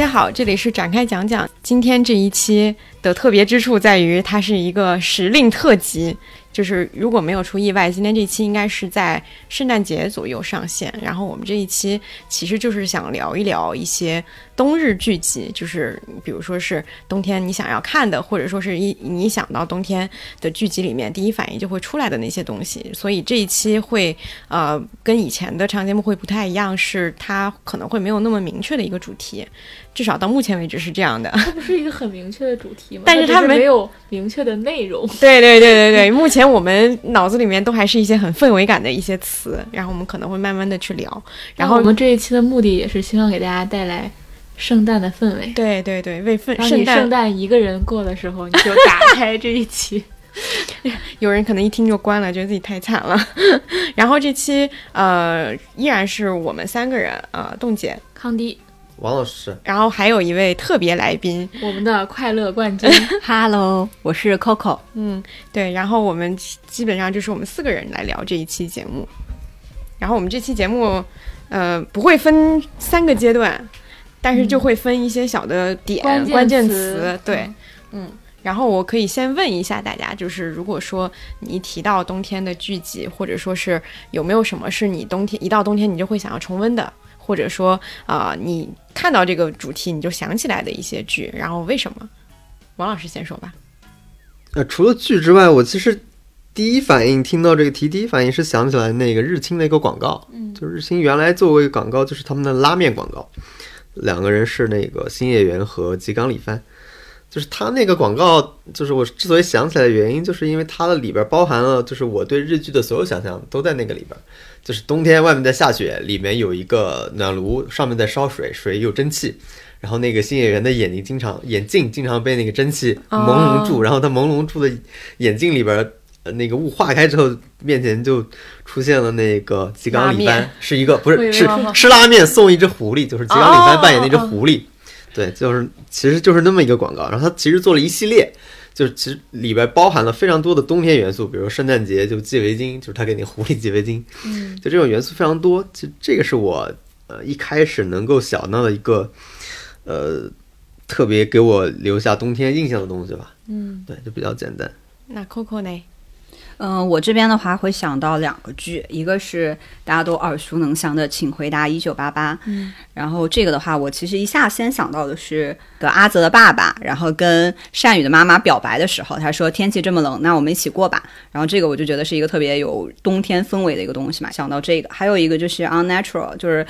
大家好，这里是展开讲讲。今天这一期的特别之处在于，它是一个时令特辑。就是如果没有出意外，今天这期应该是在圣诞节左右上线。然后我们这一期其实就是想聊一聊一些冬日剧集，就是比如说是冬天你想要看的，或者说是一你想到冬天的剧集里面第一反应就会出来的那些东西。所以这一期会呃跟以前的长节目会不太一样，是它可能会没有那么明确的一个主题。至少到目前为止是这样的，它不是一个很明确的主题吗？但是它没有明确的内容。对对对对对，目前我们脑子里面都还是一些很氛围感的一些词，然后我们可能会慢慢的去聊。然后我们这一期的目的也是希望给大家带来圣诞的氛围。对对对，为圣圣诞圣诞一个人过的时候，你就打开这一期。有人可能一听就关了，觉得自己太惨了。然后这期呃依然是我们三个人啊，冻姐、康迪。王老师，然后还有一位特别来宾，我们的快乐冠军，Hello，我是 Coco。嗯，对，然后我们基本上就是我们四个人来聊这一期节目。然后我们这期节目，呃，不会分三个阶段，但是就会分一些小的点关键词。对，嗯。然后我可以先问一下大家，就是如果说你一提到冬天的剧集，或者说是有没有什么是你冬天一到冬天你就会想要重温的？或者说啊，你看到这个主题你就想起来的一些剧，然后为什么？王老师先说吧。呃，除了剧之外，我其实第一反应听到这个题，第一反应是想起来那个日清的一个广告。嗯，就日清原来做过一个广告，就是他们的拉面广告，两个人是那个新叶原和吉冈里帆。就是他那个广告，就是我之所以想起来的原因，就是因为它的里边包含了，就是我对日剧的所有想象都在那个里边。就是冬天外面在下雪，里面有一个暖炉，上面在烧水，水有蒸汽。然后那个新演员的眼睛经常眼镜经常被那个蒸汽朦胧住，然后他朦胧住的眼镜里边，那个雾化开之后，面前就出现了那个吉冈里帆，是一个不是是吃拉面送一只狐狸，就是吉冈里帆扮演那只狐狸。对，就是其实就是那么一个广告，然后他其实做了一系列，就是其实里边包含了非常多的冬天元素，比如圣诞节就系围巾，就是他给你狐狸系围巾，嗯，就这种元素非常多。其实这个是我呃一开始能够想到的一个呃特别给我留下冬天印象的东西吧，嗯，对，就比较简单。那 Coco 呢？嗯，我这边的话会想到两个剧，一个是大家都耳熟能详的《请回答一九八八》，嗯，然后这个的话，我其实一下先想到的是个阿泽的爸爸，然后跟善宇的妈妈表白的时候，他说天气这么冷，那我们一起过吧。然后这个我就觉得是一个特别有冬天氛围的一个东西嘛，想到这个，还有一个就是《Unnatural》，就是。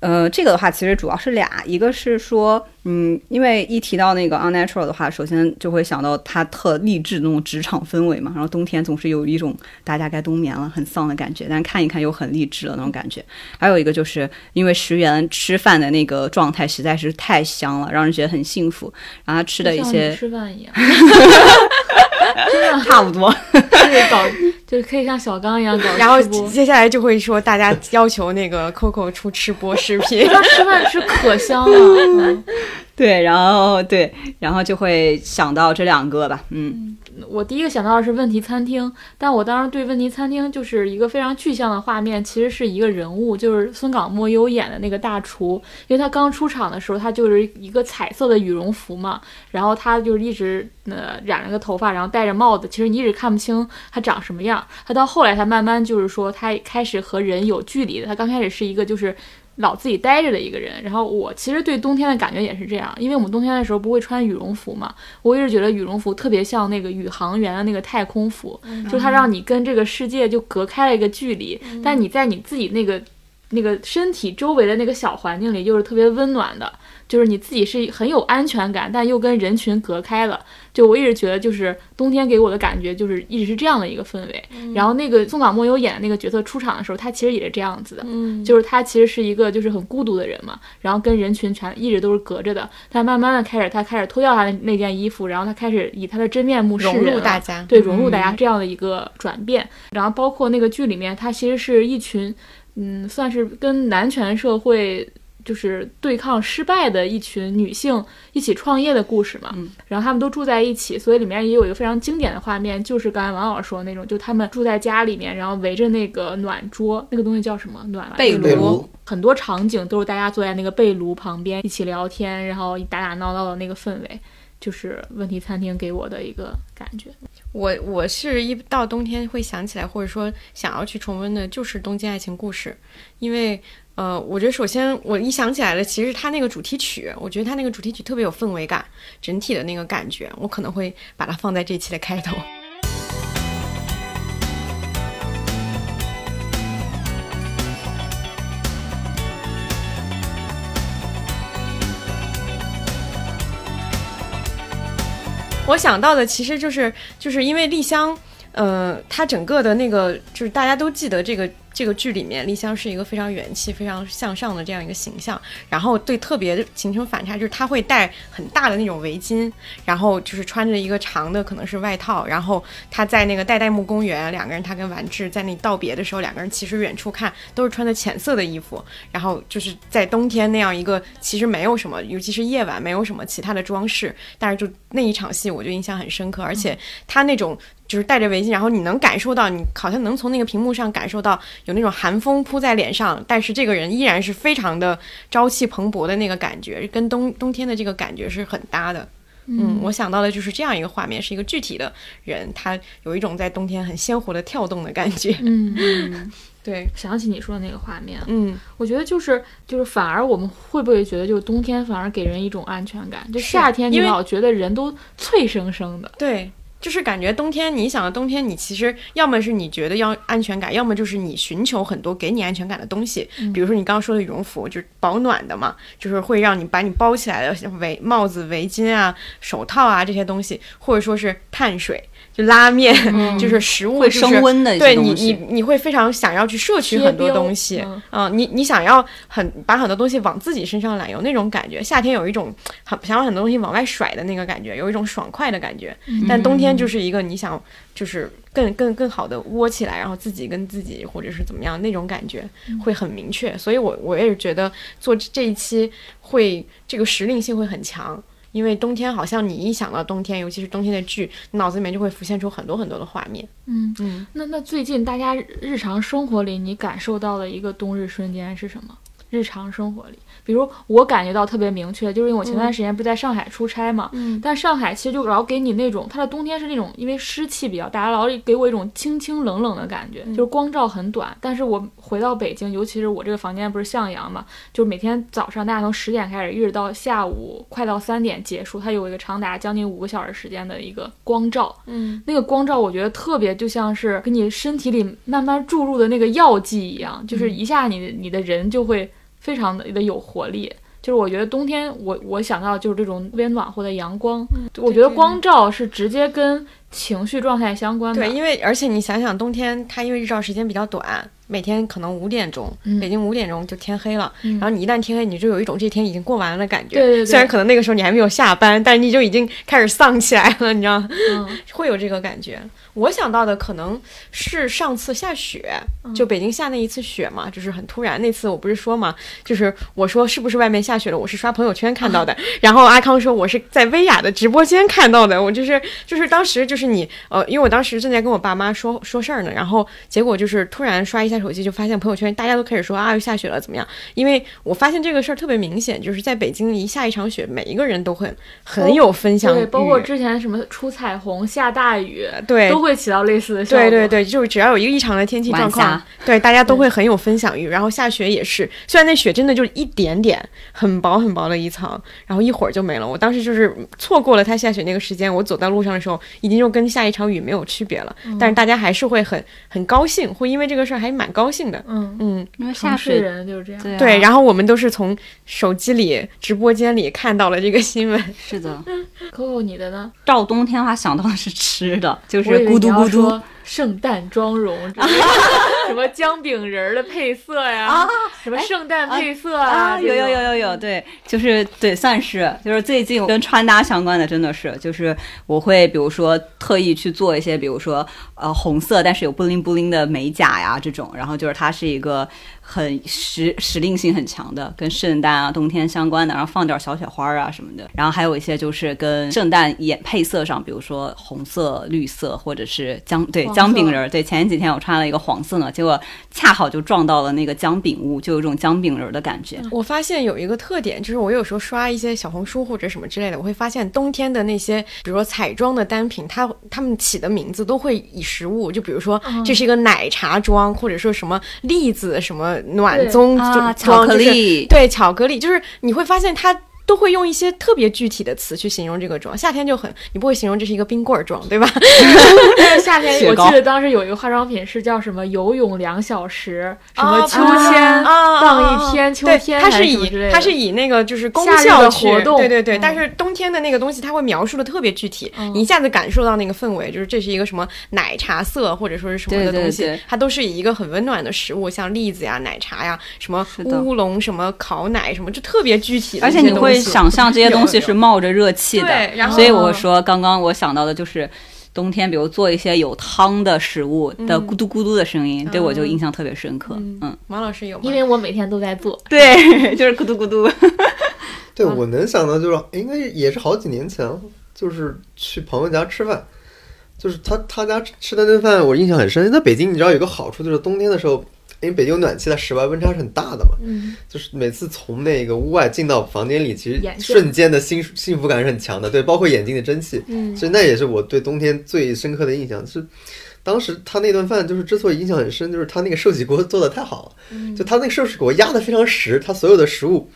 呃，这个的话其实主要是俩，一个是说，嗯，因为一提到那个 unnatural 的话，首先就会想到它特励志那种职场氛围嘛，然后冬天总是有一种大家该冬眠了很丧的感觉，但看一看又很励志的那种感觉。还有一个就是因为石原吃饭的那个状态实在是太香了，让人觉得很幸福，然后他吃的一些吃饭一样。真的差不多，就是搞，就是可以像小刚一样搞。然后接下来就会说，大家要求那个 Coco 出吃播视频，他吃饭吃可香了。对，然后对，然后就会想到这两个吧，嗯。我第一个想到的是问题餐厅，但我当时对问题餐厅就是一个非常具象的画面，其实是一个人物，就是孙港莫优演的那个大厨，因为他刚出场的时候，他就是一个彩色的羽绒服嘛，然后他就一直呃染了个头发，然后戴着帽子，其实你一直看不清他长什么样，他到后来他慢慢就是说他开始和人有距离的，他刚开始是一个就是。老自己待着的一个人，然后我其实对冬天的感觉也是这样，因为我们冬天的时候不会穿羽绒服嘛，我一直觉得羽绒服特别像那个宇航员的那个太空服，就它让你跟这个世界就隔开了一个距离，但你在你自己那个那个身体周围的那个小环境里又是特别温暖的。就是你自己是很有安全感，但又跟人群隔开了。就我一直觉得，就是冬天给我的感觉，就是一直是这样的一个氛围。然后那个宋港莫优演的那个角色出场的时候，他其实也是这样子的，就是他其实是一个就是很孤独的人嘛，然后跟人群全一直都是隔着的。但慢慢的开始，他开始脱掉他的那件衣服，然后他开始以他的真面目融入大家，对融入大家这样的一个转变。然后包括那个剧里面，他其实是一群，嗯，算是跟男权社会。就是对抗失败的一群女性一起创业的故事嘛，然后他们都住在一起，所以里面也有一个非常经典的画面，就是刚才王老师说的那种，就他们住在家里面，然后围着那个暖桌，那个东西叫什么？暖被炉。很多场景都是大家坐在那个被炉旁边一起聊天，然后打打闹闹的那个氛围，就是问题餐厅给我的一个感觉。我我是一到冬天会想起来，或者说想要去重温的，就是《东京爱情故事》，因为呃，我觉得首先我一想起来了，其实它那个主题曲，我觉得它那个主题曲特别有氛围感，整体的那个感觉，我可能会把它放在这期的开头。我想到的其实就是就是因为丽香，呃，她整个的那个就是大家都记得这个。这个剧里面，丽香是一个非常元气、非常向上的这样一个形象，然后对特别形成反差，就是她会戴很大的那种围巾，然后就是穿着一个长的可能是外套，然后她在那个代代木公园，两个人她跟丸治在那道别的时候，两个人其实远处看都是穿的浅色的衣服，然后就是在冬天那样一个其实没有什么，尤其是夜晚没有什么其他的装饰，但是就那一场戏我就印象很深刻，而且她那种。就是戴着围巾，然后你能感受到，你好像能从那个屏幕上感受到有那种寒风扑在脸上，但是这个人依然是非常的朝气蓬勃的那个感觉，跟冬冬天的这个感觉是很搭的。嗯，我想到的就是这样一个画面，是一个具体的人，他有一种在冬天很鲜活的跳动的感觉。嗯，对，想起你说的那个画面，嗯，我觉得就是就是反而我们会不会觉得，就是冬天反而给人一种安全感，就夏天你老觉得人都脆生生的，对。就是感觉冬天，你想的冬天，你其实要么是你觉得要安全感，要么就是你寻求很多给你安全感的东西。比如说你刚刚说的羽绒服，就是保暖的嘛，就是会让你把你包起来的围帽子、围巾啊、手套啊这些东西，或者说是碳水。就拉面，就是食物会升温的，对你，你你会非常想要去摄取很多东西，嗯，你你想要很把很多东西往自己身上揽，有那种感觉。夏天有一种很想要很多东西往外甩的那个感觉，有一种爽快的感觉。但冬天就是一个你想就是更更更好的窝起来，然后自己跟自己或者是怎么样那种感觉会很明确。所以我我也是觉得做这一期会这个时令性会很强。因为冬天好像你一想到冬天，尤其是冬天的剧，脑子里面就会浮现出很多很多的画面。嗯嗯，那那最近大家日常生活里你感受到的一个冬日瞬间是什么？日常生活里。比如我感觉到特别明确，就是因为我前段时间不是在上海出差嘛，嗯，但上海其实就老给你那种，它的冬天是那种，因为湿气比较大，老给我一种清清冷冷的感觉，就是光照很短。但是我回到北京，尤其是我这个房间不是向阳嘛，就是每天早上大家从十点开始，一直到下午快到三点结束，它有一个长达将近五个小时时间的一个光照，嗯，那个光照我觉得特别就像是给你身体里慢慢注入的那个药剂一样，就是一下你你的人就会。非常的的有活力，就是我觉得冬天我我想到就是这种特别暖和的阳光，我觉得光照是直接跟情绪状态相关的。对，因为而且你想想冬天它因为日照时间比较短。每天可能五点钟，北京五点钟就天黑了。然后你一旦天黑，你就有一种这天已经过完了的感觉。对对对。虽然可能那个时候你还没有下班，但是你就已经开始丧起来了，你知道吗？会有这个感觉。我想到的可能是上次下雪，就北京下那一次雪嘛，就是很突然。那次我不是说嘛，就是我说是不是外面下雪了？我是刷朋友圈看到的。然后阿康说我是在薇娅的直播间看到的。我就是就是当时就是你呃，因为我当时正在跟我爸妈说说事儿呢，然后结果就是突然刷一下。手机就发现朋友圈大家都开始说啊，又下雪了，怎么样？因为我发现这个事儿特别明显，就是在北京一下一场雪，每一个人都会很有分享欲，包括之前什么出彩虹、下大雨，对，都会起到类似的效果。对对对，就是只要有一个异常的天气状况，对，大家都会很有分享欲。然后下雪也是，虽然那雪真的就是一点点，很薄很薄的一层，然后一会儿就没了。我当时就是错过了它下雪那个时间，我走在路上的时候，已经就跟下一场雨没有区别了。但是大家还是会很很高兴，会因为这个事儿还蛮。高兴的，嗯嗯，因为下雪人就是这样，对。然后我们都是从手机里、直播间里看到了这个新闻。是的，Coco，你的呢？到冬天的话，想到的是吃的，就是咕嘟咕嘟。圣诞妆容，什么姜饼人儿的配色呀？什么圣诞配色啊？有有有有有，对，就是对，算是就是最近跟穿搭相关的，真的是就是我会比如说特意去做一些，比如说呃红色但是有布灵布灵的美甲呀这种，然后就是它是一个。很时时令性很强的，跟圣诞啊、冬天相关的，然后放点小雪花啊什么的，然后还有一些就是跟圣诞颜配色上，比如说红色、绿色，或者是姜对姜饼人儿。对，前几天我穿了一个黄色呢，结果恰好就撞到了那个姜饼屋，就有一种姜饼人儿的感觉。我发现有一个特点，就是我有时候刷一些小红书或者什么之类的，我会发现冬天的那些，比如说彩妆的单品，它他们起的名字都会以食物，就比如说这是一个奶茶妆，或者说什么栗子什么暖宗啊，妆巧克力，对巧克力，就是你会发现它。都会用一些特别具体的词去形容这个妆，夏天就很，你不会形容这是一个冰棍儿妆，对吧？夏天，我记得当时有一个化妆品是叫什么游泳两小时，什么啊秋千啊荡一天，秋对，天还它是以它是以那个就是功效去活动对对对。嗯但是冬天的那个东西，它会描述的特别具体，一下子感受到那个氛围，就是这是一个什么奶茶色或者说是什么的东西，它都是以一个很温暖的食物，像栗子呀、奶茶呀、什么乌龙、什么烤奶什么，就特别具体的而一些东西。且你会想象这些东西是冒着热气的，对然后所以我说刚刚我想到的就是。冬天，比如做一些有汤的食物的嗯咕嘟咕嘟的声音，对我就嗯印象特别深刻。嗯嗯，王老师有吗？因为我每天都在做。对，就是咕嘟咕嘟。对，我能想到就是应该也是好几年前了，就是去朋友家吃饭，就是他他家吃的那顿饭我印象很深。在北京，你知道有个好处就是冬天的时候，因为北京有暖气，的室外温差是很大的嘛，嗯，就是每次从那个屋外进到房间里，其实瞬间的幸幸福感是很强的，对，包括眼睛的蒸汽，嗯所以那也是我对冬天最深刻的印象。是当时他那顿饭就是之所以印象很深，就是他那个寿喜锅做的太好了，嗯就他那个寿喜锅压的非常实，他所有的食物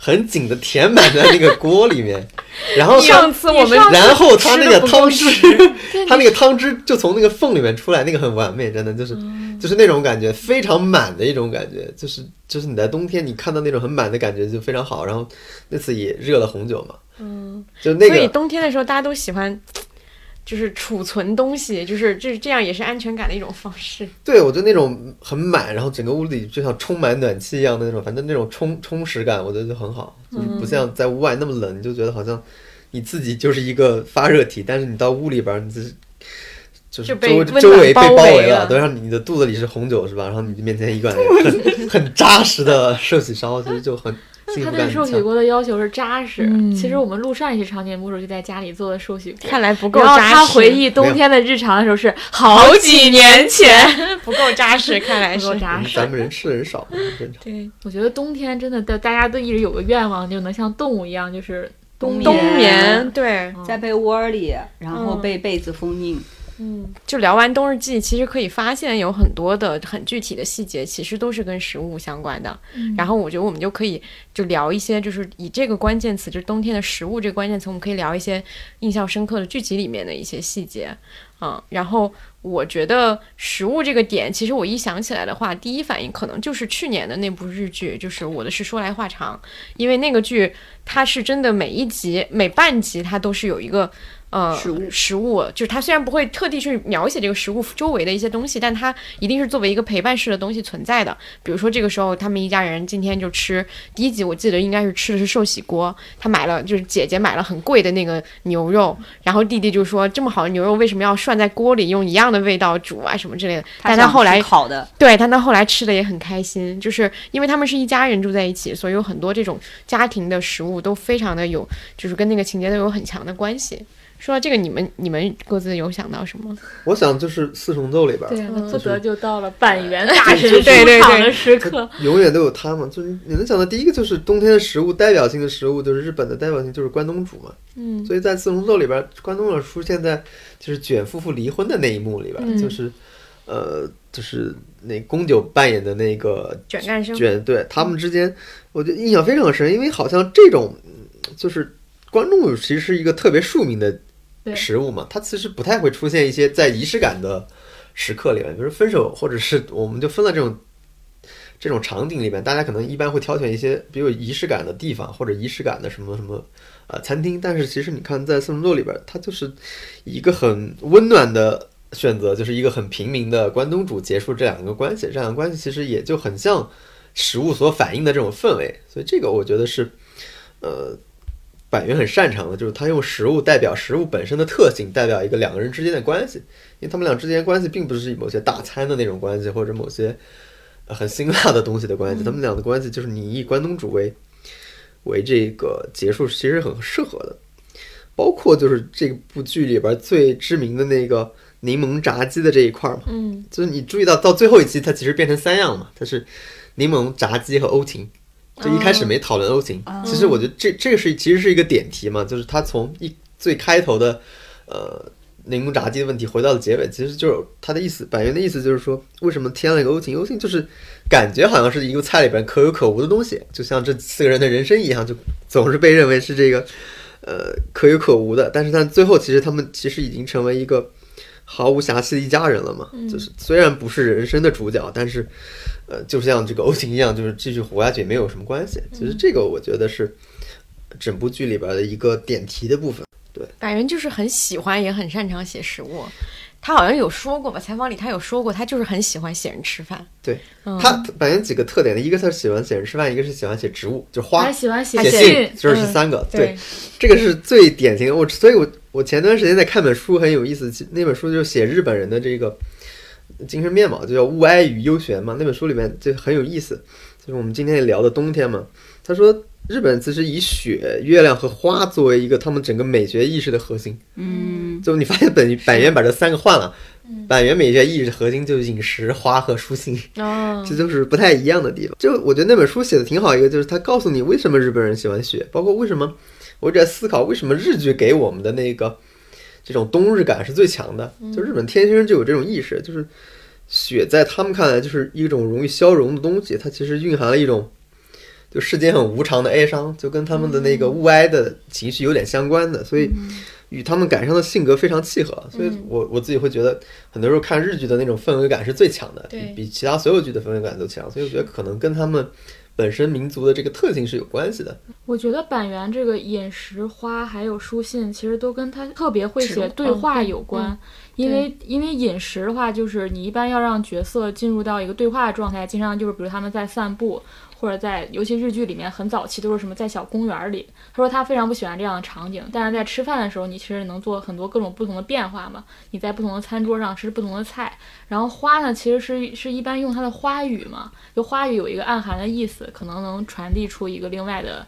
很紧的填满在那个锅里面，然后上次我们然后他那个汤汁，他那个汤汁就从那个缝里面出来，那个很完美，真的就是、就是那种感觉，非常满的一种感觉，就是就是你在冬天你看到那种很满的感觉就非常好。然后那次也热了红酒嘛，嗯，就那所以个冬天的时候大家都喜欢。就是储存东西，就是这这样也是安全感的一种方式。对我觉得那种很满，然后整个屋里就像充满暖气一样的那种，反正那种充充实感，我觉得就很好，就是不像在屋外那么冷，你就觉得好像你自己就是一个发热体，但是你到屋里边，你就是就是周温周围被包包围围了对，然后你的肚子里是红酒是吧？然后你面前一罐 很很扎实的 寿喜烧，其实就很幸他。对寿喜锅的要求是扎实。嗯其实我们录上一期长节目的时候就在家里做的寿喜锅。看来不够然后扎实。他回忆冬天的日常的时候是好好几几年前 不够扎实，看来不够扎实。咱们人吃的人少，正常。对我觉得冬天真的，大大家都一直有个愿望，就能像动物一样，就是冬冬眠眠，对，在被窝里，然后嗯被被子封印。嗯，就聊完冬日记，其实可以发现有很多的很具体的细节，其实都是跟食物相关的。然后我觉得我们就可以就聊一些，就是以这个关键词，就是冬天的食物这个关键词，我们可以聊一些印象深刻的剧集里面的一些细节。嗯，然后我觉得食物这个点，其实我一想起来的话，第一反应可能就是去年的那部日剧，就是《我的是说来话长》，因为那个剧它是真的每一集每半集它都是有一个。呃，食物食物就是它虽然不会特地去描写这个食物周围的一些东西，但它一定是作为一个陪伴式的东西存在的。比如说这个时候他们一家人今天就吃第一集，我记得应该是吃的是寿喜锅，他买了就是姐姐买了很贵的那个牛肉，然后弟弟就说这么好的牛肉为什么要涮在锅里用一样的味道煮啊什么之类的，但他后来吃烤的，对，但他后来吃的也很开心，就是因为他们是一家人住在一起，所以有很多这种家庭的食物都非常的有，就是跟那个情节都有很强的关系。说到这个，你们你们各自有想到什么？我想就是四重奏里边儿，对，嗯不得就到了板垣大神对对对出场的时刻。永远都有他嘛。就是你能想到第一个就是冬天的食物，代表性的食物就是日本的代表性就是关东煮嘛。嗯所以在四重奏里边，关东煮出现在就是卷夫妇离婚的那一幕里边，嗯就是呃，就是那宫九扮演的那个卷干生，卷，对他们之间，我觉得印象非常深，因为好像这种嗯就是关东煮其实是一个特别庶民的对食物嘛，它其实不太会出现一些在仪式感的时刻里面，比如分手或者是我们就分了这种。这种场景里面，大家可能一般会挑选一些比较有仪式感的地方，或者仪式感的什么什么呃餐厅。但是其实你看，在四重奏里边，它就是一个很温暖的选择，就是一个很平民的关东煮结束这两个关系。这两个关系其实也就很像食物所反映的这种氛围，所以这个我觉得是呃板垣很擅长的，就是他用食物代表食物本身的特性，代表一个两个人之间的关系。因为他们俩之间关系并不是某些大餐的那种关系，或者某些呃很辛辣的东西的关系，他们俩的关系就是你以关东煮为为这个结束，其实很适合的。包括就是这部剧里边最知名的那个柠檬炸鸡的这一块儿嘛，嗯，就是你注意到到最后一期，它其实变成三样嘛，它是柠檬炸鸡和欧芹，就一开始没讨论欧芹。哦其实我觉得这这个是其实是一个点题嘛，就是他从一最开头的呃柠檬炸鸡的问题回到了结尾，其实就是他的意思，板垣的意思就是说，为什么添了一个欧芹？欧芹就是感觉好像是一个菜里边可有可无的东西，就像这四个人的人生一样，就总是被认为是这个呃可有可无的，但是但最后其实他们其实已经成为一个毫无瑕疵的一家人了嘛，就是虽然不是人生的主角，但是呃就像这个欧芹一样，就是继续活下去也没有什么关系。其实这个我觉得是整部剧里边的一个点题的部分。板垣就是很喜欢，也很擅长写食物。他好像有说过吧，采访里他有说过，他就是很喜欢写人吃饭。对嗯他本身几个特点的，一个他是喜欢写人吃饭，一个是喜欢写植物，就是花还。喜欢写信，就是三个，对这个是最典型的。我所以我，我前段时间在看本书，很有意思。那本书就是写日本人的这个精神面貌，就叫《物哀与幽玄》嘛。那本书里面就很有意思，就是我们今天也聊的冬天嘛。他说，日本其实以雪、月亮和花作为一个他们整个美学意识的核心。嗯，就你发现本板垣把这三个换了，板垣美学意识核心就是饮食、花和书信。哦 这就是不太一样的地方。就我觉得那本书写的挺好，一个就是他告诉你为什么日本人喜欢雪，包括为什么我一直在思考为什么日剧给我们的那个这种冬日感是最强的。就日本天生就有这种意识，就是雪在他们看来就是一种容易消融的东西，它其实蕴含了一种。就世间很无常的哀伤，就跟他们的那个物哀的情绪有点相关的，所以与他们感伤的性格非常契合。所以我我自己会觉得，很多时候看日剧的那种氛围感是最强的，比比其他所有剧的氛围感都强。所以我觉得可能跟他们本身民族的这个特性是有关系的。我觉得板垣这个饮食、花还有书信，其实都跟他特别会写对话有关。因为因为饮食的话，就是你一般要让角色进入到一个对话的状态，经常就是比如他们在散步，或者在尤其日剧里面很早期都是什么在小公园里。他说他非常不喜欢这样的场景，但是在吃饭的时候，你其实能做很多各种不同的变化嘛。你在不同的餐桌上吃不同的菜，然后花呢，其实是是一般用它的花语嘛，就花语有一个暗含的意思，可能能传递出一个另外的。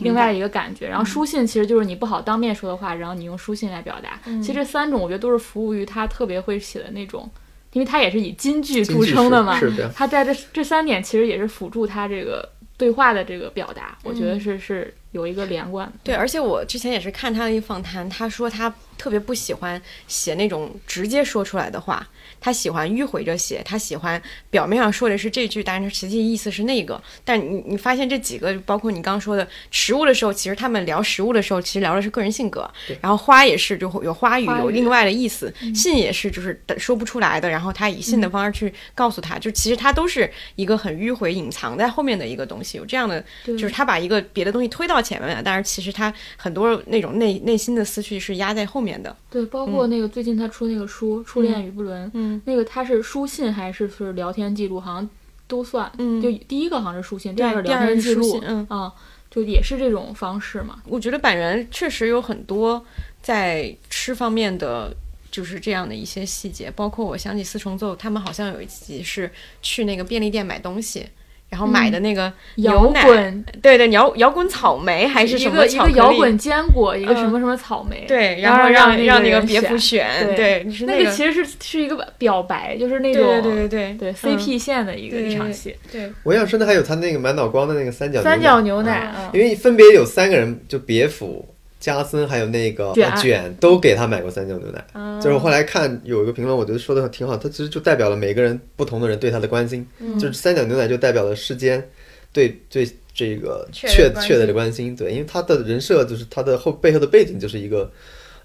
另外一个感觉，然后书信其实就是你不好当面说的话，然后你用书信来表达。其实这三种我觉得都是服务于他特别会写的那种，因为他也是以金句著称的嘛。是是的，他在这这三点其实也是辅助他这个对话的这个表达，我觉得是是有一个连贯的。对，而且我之前也是看他的一个访谈，他说他特别不喜欢写那种直接说出来的话，他喜欢迂回着写，他喜欢表面上说的是这句，但是实际意思是那个。但你你发现这几个，包括你刚刚说的食物的时候，其实他们聊食物的时候，其实聊的是个人性格。然后花也是，就会有花语，花语有另外的意思。信也是，就是说不出来的，然后他以信的方式去告诉他，就其实他都是一个很迂回、隐藏在后面的一个东西。有这样的，就是他把一个别的东西推到前面了，但是其实他很多那种内内心的思绪是压在后面的。对，包括那个最近他出那个书《初恋与不伦》，嗯，那个他是书信还是是聊天记录，好像都算。嗯就第一个好像是书信，第二个聊天记录嗯啊，就也是这种方式嘛。我觉得板垣确实有很多在吃方面的。就是这样的一些细节，包括我想起四重奏，他们好像有一集是去那个便利店买东西，然后买的那个牛摇，滚对对，摇摇滚草莓还是一什么个一个巧克力摇滚坚果，一个嗯什么什么草莓，对，然后让让让那个别府选选，对对，是那个其实是是一个表白，就是那对种对对对对嗯 CP 线的一个对对一场戏，对，我印象深的还有他那个满脑光的那个三角三角牛奶，因为分别有三个人，就别府、加森还有那个卷都给他买过三角牛奶。嗯就是我后来看有一个评论，我觉得说的挺好，他其实就代表了每个人不同的人对他的关心。嗯就是三角牛奶就代表了世间对对这个雀的关雀雀的心的关心，对，因为他的人设就是他的后背后的背景就是一个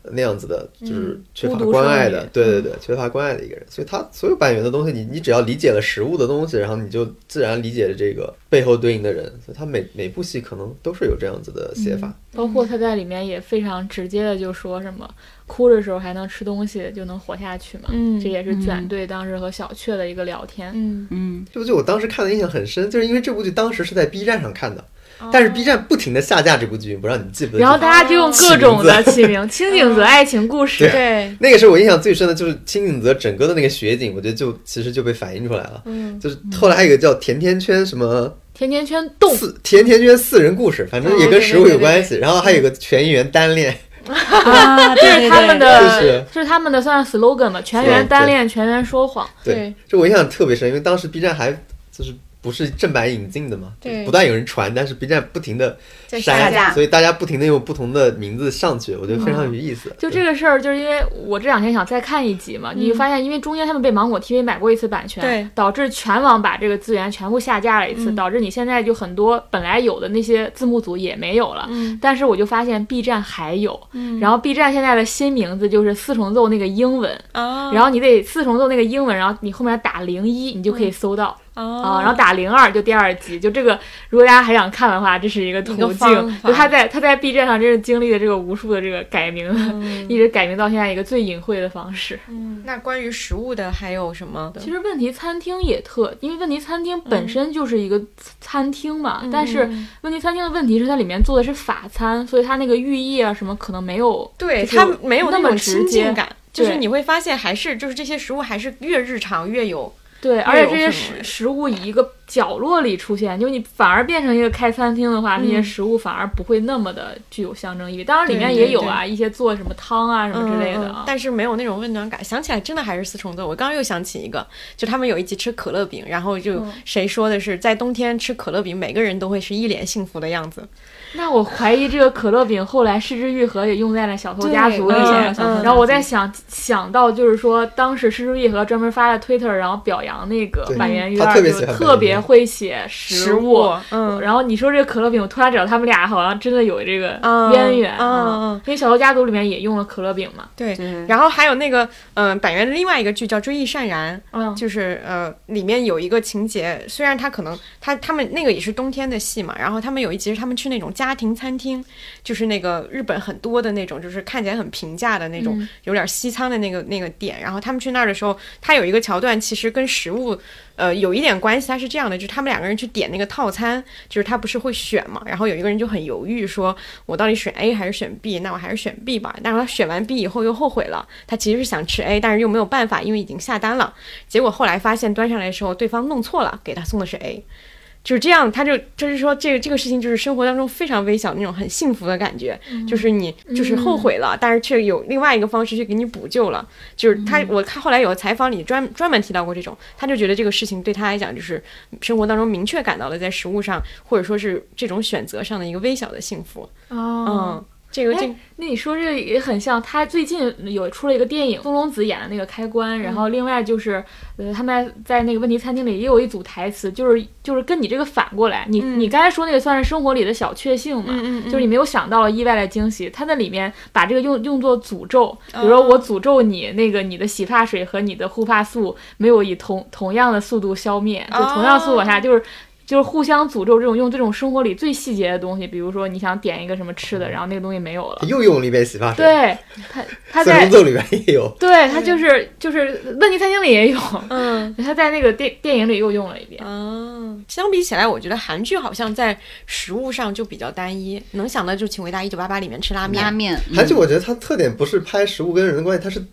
那样子的，就是缺乏关爱的对对对，缺乏关爱的一个人。所以他所有板垣的东西，你你只要理解了食物的东西，然后你就自然理解了这个背后对应的人。所以他每每部戏可能都是有这样子的写法。包括他在里面也非常直接的就说什么哭的时候还能吃东西就能活下去嘛，嗯这也是卷嗯队当时和小雀的一个聊天，嗯，嗯，这部剧我当时看的印象很深，就是因为这部剧当时是在 B 站上看的，但是 B 站不停的下架这部剧，不知道你记不记得？然后大家就用各种的起名，清景泽爱情故事，对，那个时候我印象最深的，就是青井泽整个的那个雪景，我觉得就其实就被反映出来了。嗯，就是后来还有一个叫甜甜圈什么甜甜圈动，四甜甜圈四人故事，反正也跟食物有关系。然后还有个全员单恋，啊，这是他们就的是，这是他们的算是 slogan 吧，全员单恋，全员说谎，对，这我印象特别深，因为当时 B 站还就是不是正版引进的嘛，对。不断有人传，但是 B 站不停的在下删，架。所以大家不停的用不同的名字上去，我觉得非常有意思。就这个事儿，就是因为我这两天想再看一集嘛，你就发现，因为中间他们被芒果 TV 买过一次版权，对。导致全网把这个资源全部下架了一次，嗯。导致你现在就很多本来有的那些字幕组也没有了。嗯。但是我就发现 B 站还有，嗯。然后 B 站现在的新名字就是四重奏那个英文，啊，然后你得四重奏那个英文，然后你后面打零一，你就可以搜到。啊，啊然后打零二就第二集，就这个，如果大家还想看的话，这是一个途径。就他在他在 B 站上真是经历了这个无数的这个改名，嗯。一直改名到现在一个最隐晦的方式。嗯。那关于食物的还有什么？其实问题餐厅也特，因为问题餐厅本身就是一个餐厅嘛，但是问题餐厅的问题是它里面做的是法餐，所以它那个寓意啊什么可能没有，对它没有那么直接亲近感，就是你会发现还是就是这些食物还是越日常越有对，而且这些食食物以一个角落里出现，就你反而变成一个开餐厅的话，那些嗯食物反而不会那么的具有象征意义。当然里面也有啊，一些做什么汤啊什么之类的。但是没有那种温暖感。想起来真的还是四重奏。我刚刚又想起一个，就他们有一集吃可乐饼，然后就嗯谁说的是在冬天吃可乐饼，每个人都会是一脸幸福的样子。那我怀疑这个可乐饼后来失之愈合也用在了小偷家族里对面嗯。嗯然后我在想想到就是说，当时失之愈合专门发了 Twitter，然后表扬那个板垣他瑞二，就特别会写食物。嗯，然后你说这个可乐饼，我突然知道他们俩好像真的有这个嗯渊源嗯啊嗯，因为《小偷家族》里面也用了可乐饼嘛。对。对，然后还有那个，嗯、板垣的另外一个剧叫《追忆善然》，嗯，就是呃，里面有一个情节，虽然他可能他他们那个也是冬天的戏嘛，然后他们有一集是他们去那种家庭餐厅，就是那个日本很多的那种，就是看起来很平价的那种，嗯有点西餐的那个那个店。然后他们去那儿的时候，他有一个桥段，其实跟食物呃有一点关系。他是这样的，就是他们两个人去点那个套餐，就是他不是会选嘛，然后有一个人就很犹豫，说我到底选 A 还是选 B？那我还是选 B 吧。但是他选完 B 以后又后悔了，他其实是想吃 A，但是又没有办法，因为已经下单了。结果后来发现端上来的时候，对方弄错了，给他送的是 A。就是这样，他就就是说，这个这个事情就是生活当中非常微小的那种很幸福的感觉，就是你就是后悔了，但是却有另外一个方式去给你补救了。就是他，我看后来有个采访里专专门提到过这种，他就觉得这个事情对他来讲，就是生活当中明确感到了在食物上或者说是这种选择上的一个微小的幸福。哦，嗯，这个这个，那你说这个也很像，他最近有出了一个电影，松隆子演的那个《开关》，然后另外就是，呃，他们在那个问题餐厅里也有一组台词，就是就是跟你这个反过来，你、你刚才说那个算是生活里的小确幸嘛，嗯嗯就是你没有想到意外的惊喜，他在里面把这个用用作诅咒，比如说我诅咒你那个你的洗发水和你的护发素没有以同同样的速度消灭，就同样速度往下，就是。就是互相诅咒，这种用这种生活里最细节的东西，比如说你想点一个什么吃的，然后那个东西没有了，又用了一遍洗发水，对他，他四在重里面也有。对他就是就是问题餐厅里也有，嗯。他在那个电电影里又用了一遍。嗯，相比起来，我觉得韩剧好像在食物上就比较单一，能想到就《请回答一九八八》里面吃拉面，拉面，韩剧我觉得它特点不是拍食物跟人的关系，它是用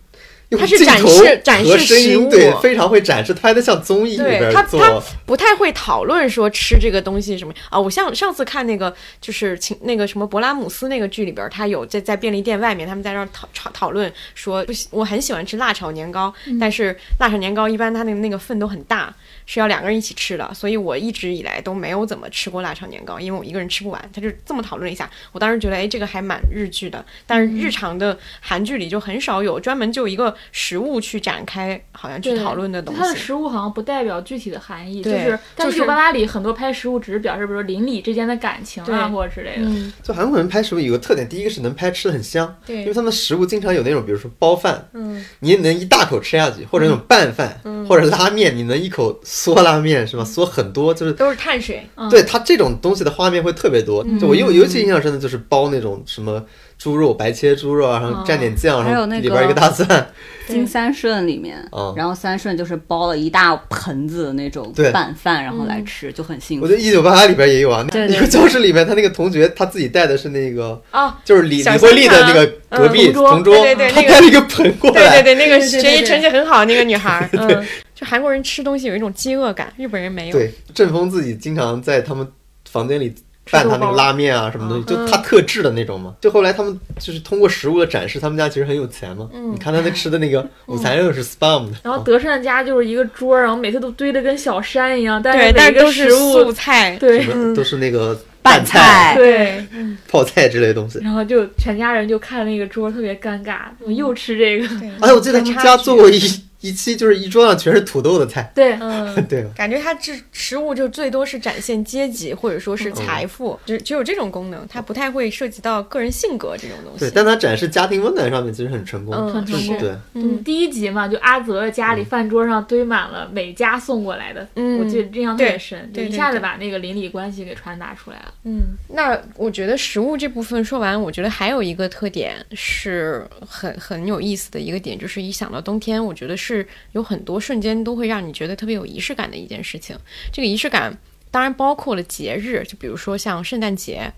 它是展示展示食物，对，非常会展示，拍的像综艺里对边做。他他不太会讨论说吃这个东西什么啊。我像上次看那个就是请那个什么勃拉姆斯那个剧里边，他有在在便利店外面，他们在那儿讨讨讨论说，不喜我很喜欢吃辣炒年糕，但是辣炒年糕一般它那那个份都很大，是要两个人一起吃的，所以我一直以来都没有怎么吃过腊肠年糕，因为我一个人吃不完。他就这么讨论了一下，我当时觉得哎，这个还蛮日剧的，但是日常的韩剧里就很少有专门就一个食物去展开，好像去讨论的东西。它的食物好像不代表具体的含义，就对是但就是一九八八里很多拍食物只是表示，比如说邻里之间的感情啊或者之类的。嗯，就韩国人拍食物有个特点，第一个是能拍吃的很香，对因为他们食物经常有那种，比如说包饭，嗯，你能一大口吃下去，或者那种拌饭，或者拉面，你能一口嗦拉面是吧？嗦很多，就是都是碳水。嗯。对它这种东西的画面会特别多。就我尤尤其印象深的就是包那种什么猪肉白切猪肉啊，然后蘸点酱，然后还有那个里边一个大蒜，金三顺里面嗯，然后三顺就是包了一大盆子的那种拌饭，然后来吃，就很幸福。我觉。得一九八八里边也有啊。那个教室里面，他那个同学他自己带的是那个，哦，就是李小李慧丽的那个隔壁嗯同桌，对对对他带了一个盆过来，对对对，那个学习成绩很好那个女孩儿，嗯，就韩国人吃东西有一种饥饿感，日本人没有。对，郑峰自己经常在他们房间里拌他那个拉面啊什么东西，就他特制的那种嘛。就后来他们就是通过食物的展示，他们家其实很有钱嘛。你看他那吃的那个午餐肉是 spam 的，然后德善家就是一个桌，然后每次都堆的跟小山一样，但，是每个但是都是食物素菜，对都是那个 拌菜菜、对，泡菜之类的东西。然后就全家人就看那个桌特别尴尬，怎么又吃这个？对哎，我记得他们家做过一 一期，就是一桌上全是土豆的菜。对，嗯。对，感觉它这食物就最多是展现阶级或者说是财富，只只有这种功能，它不太会涉及到个人性格这种东西。对，但它展示家庭温暖上面其实很成功。嗯很成功对，嗯，第一集嘛，就阿泽家里饭桌上堆满了每家送过来的，嗯我记得印象特别对深，就对对一下子把那个邻里关系给传达出来了。嗯，那我觉得食物这部分说完，我觉得还有一个特点是很很有意思的一个点，就是一想到冬天，我觉得是有很多瞬间都会让你觉得特别有仪式感的一件事情。这个仪式感当然包括了节日，就比如说像圣诞节，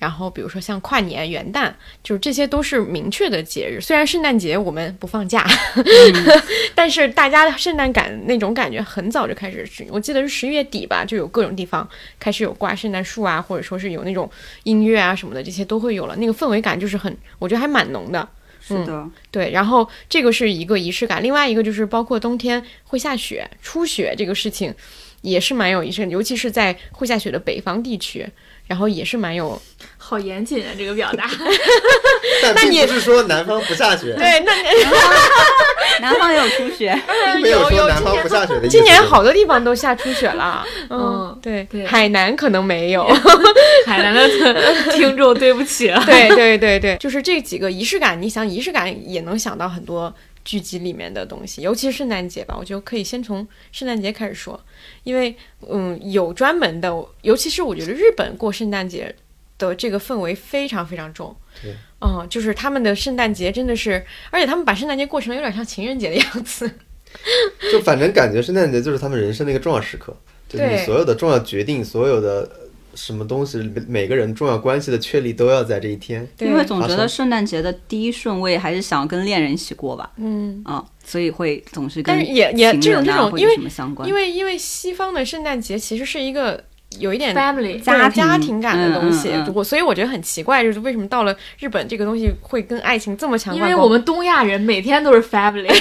然后比如说像跨年、元旦，就是这些都是明确的节日。虽然圣诞节我们不放假，但是大家的圣诞感那种感觉很早就开始，我记得是十一月底吧，就有各种地方开始有挂圣诞树啊，或者说是有那种音乐啊什么的，这些都会有了。那个氛围感就是很，我觉得还蛮浓的。是的，对，然后这个是一个仪式感，另外一个就是包括冬天会下雪、初雪这个事情，也是蛮有仪式感，尤其是在会下雪的北方地区，然后也是蛮有。好严谨啊，这个表达。但并你不是说南方不下雪，对，那南方 也有初雪，并没有说南今年方不下雪的意思。今年好多地方都下初雪了。嗯对对海南可能没有。海南的听众，对不起了。对对对对，就是这几个仪式感，你想仪式感也能想到很多剧集里面的东西，尤其是圣诞节吧，我觉得可以先从圣诞节开始说，因为嗯，有专门的，尤其是我觉得日本过圣诞节的这个氛围非常非常重。对。嗯，就是他们的圣诞节真的是，而且他们把圣诞节过成了有点像情人节的样子。就反正感觉圣诞节就是他们人生的一个重要时刻，就是你所有的重要决定，所有的呃什么东西，每每个人重要关系的确立都要在这一天。对。因为总觉得圣诞节的第一顺位还是想要跟恋人一起过吧，嗯，啊，所以会总是跟但是也也情这种这种因为什么相关，因为因为西方的圣诞节其实是一个有一点 Family 家庭。家庭感的东西，嗯嗯嗯。我所以我觉得很奇怪，就是为什么到了日本这个东西会跟爱情这么强因？为我们东亚人每天都是 family，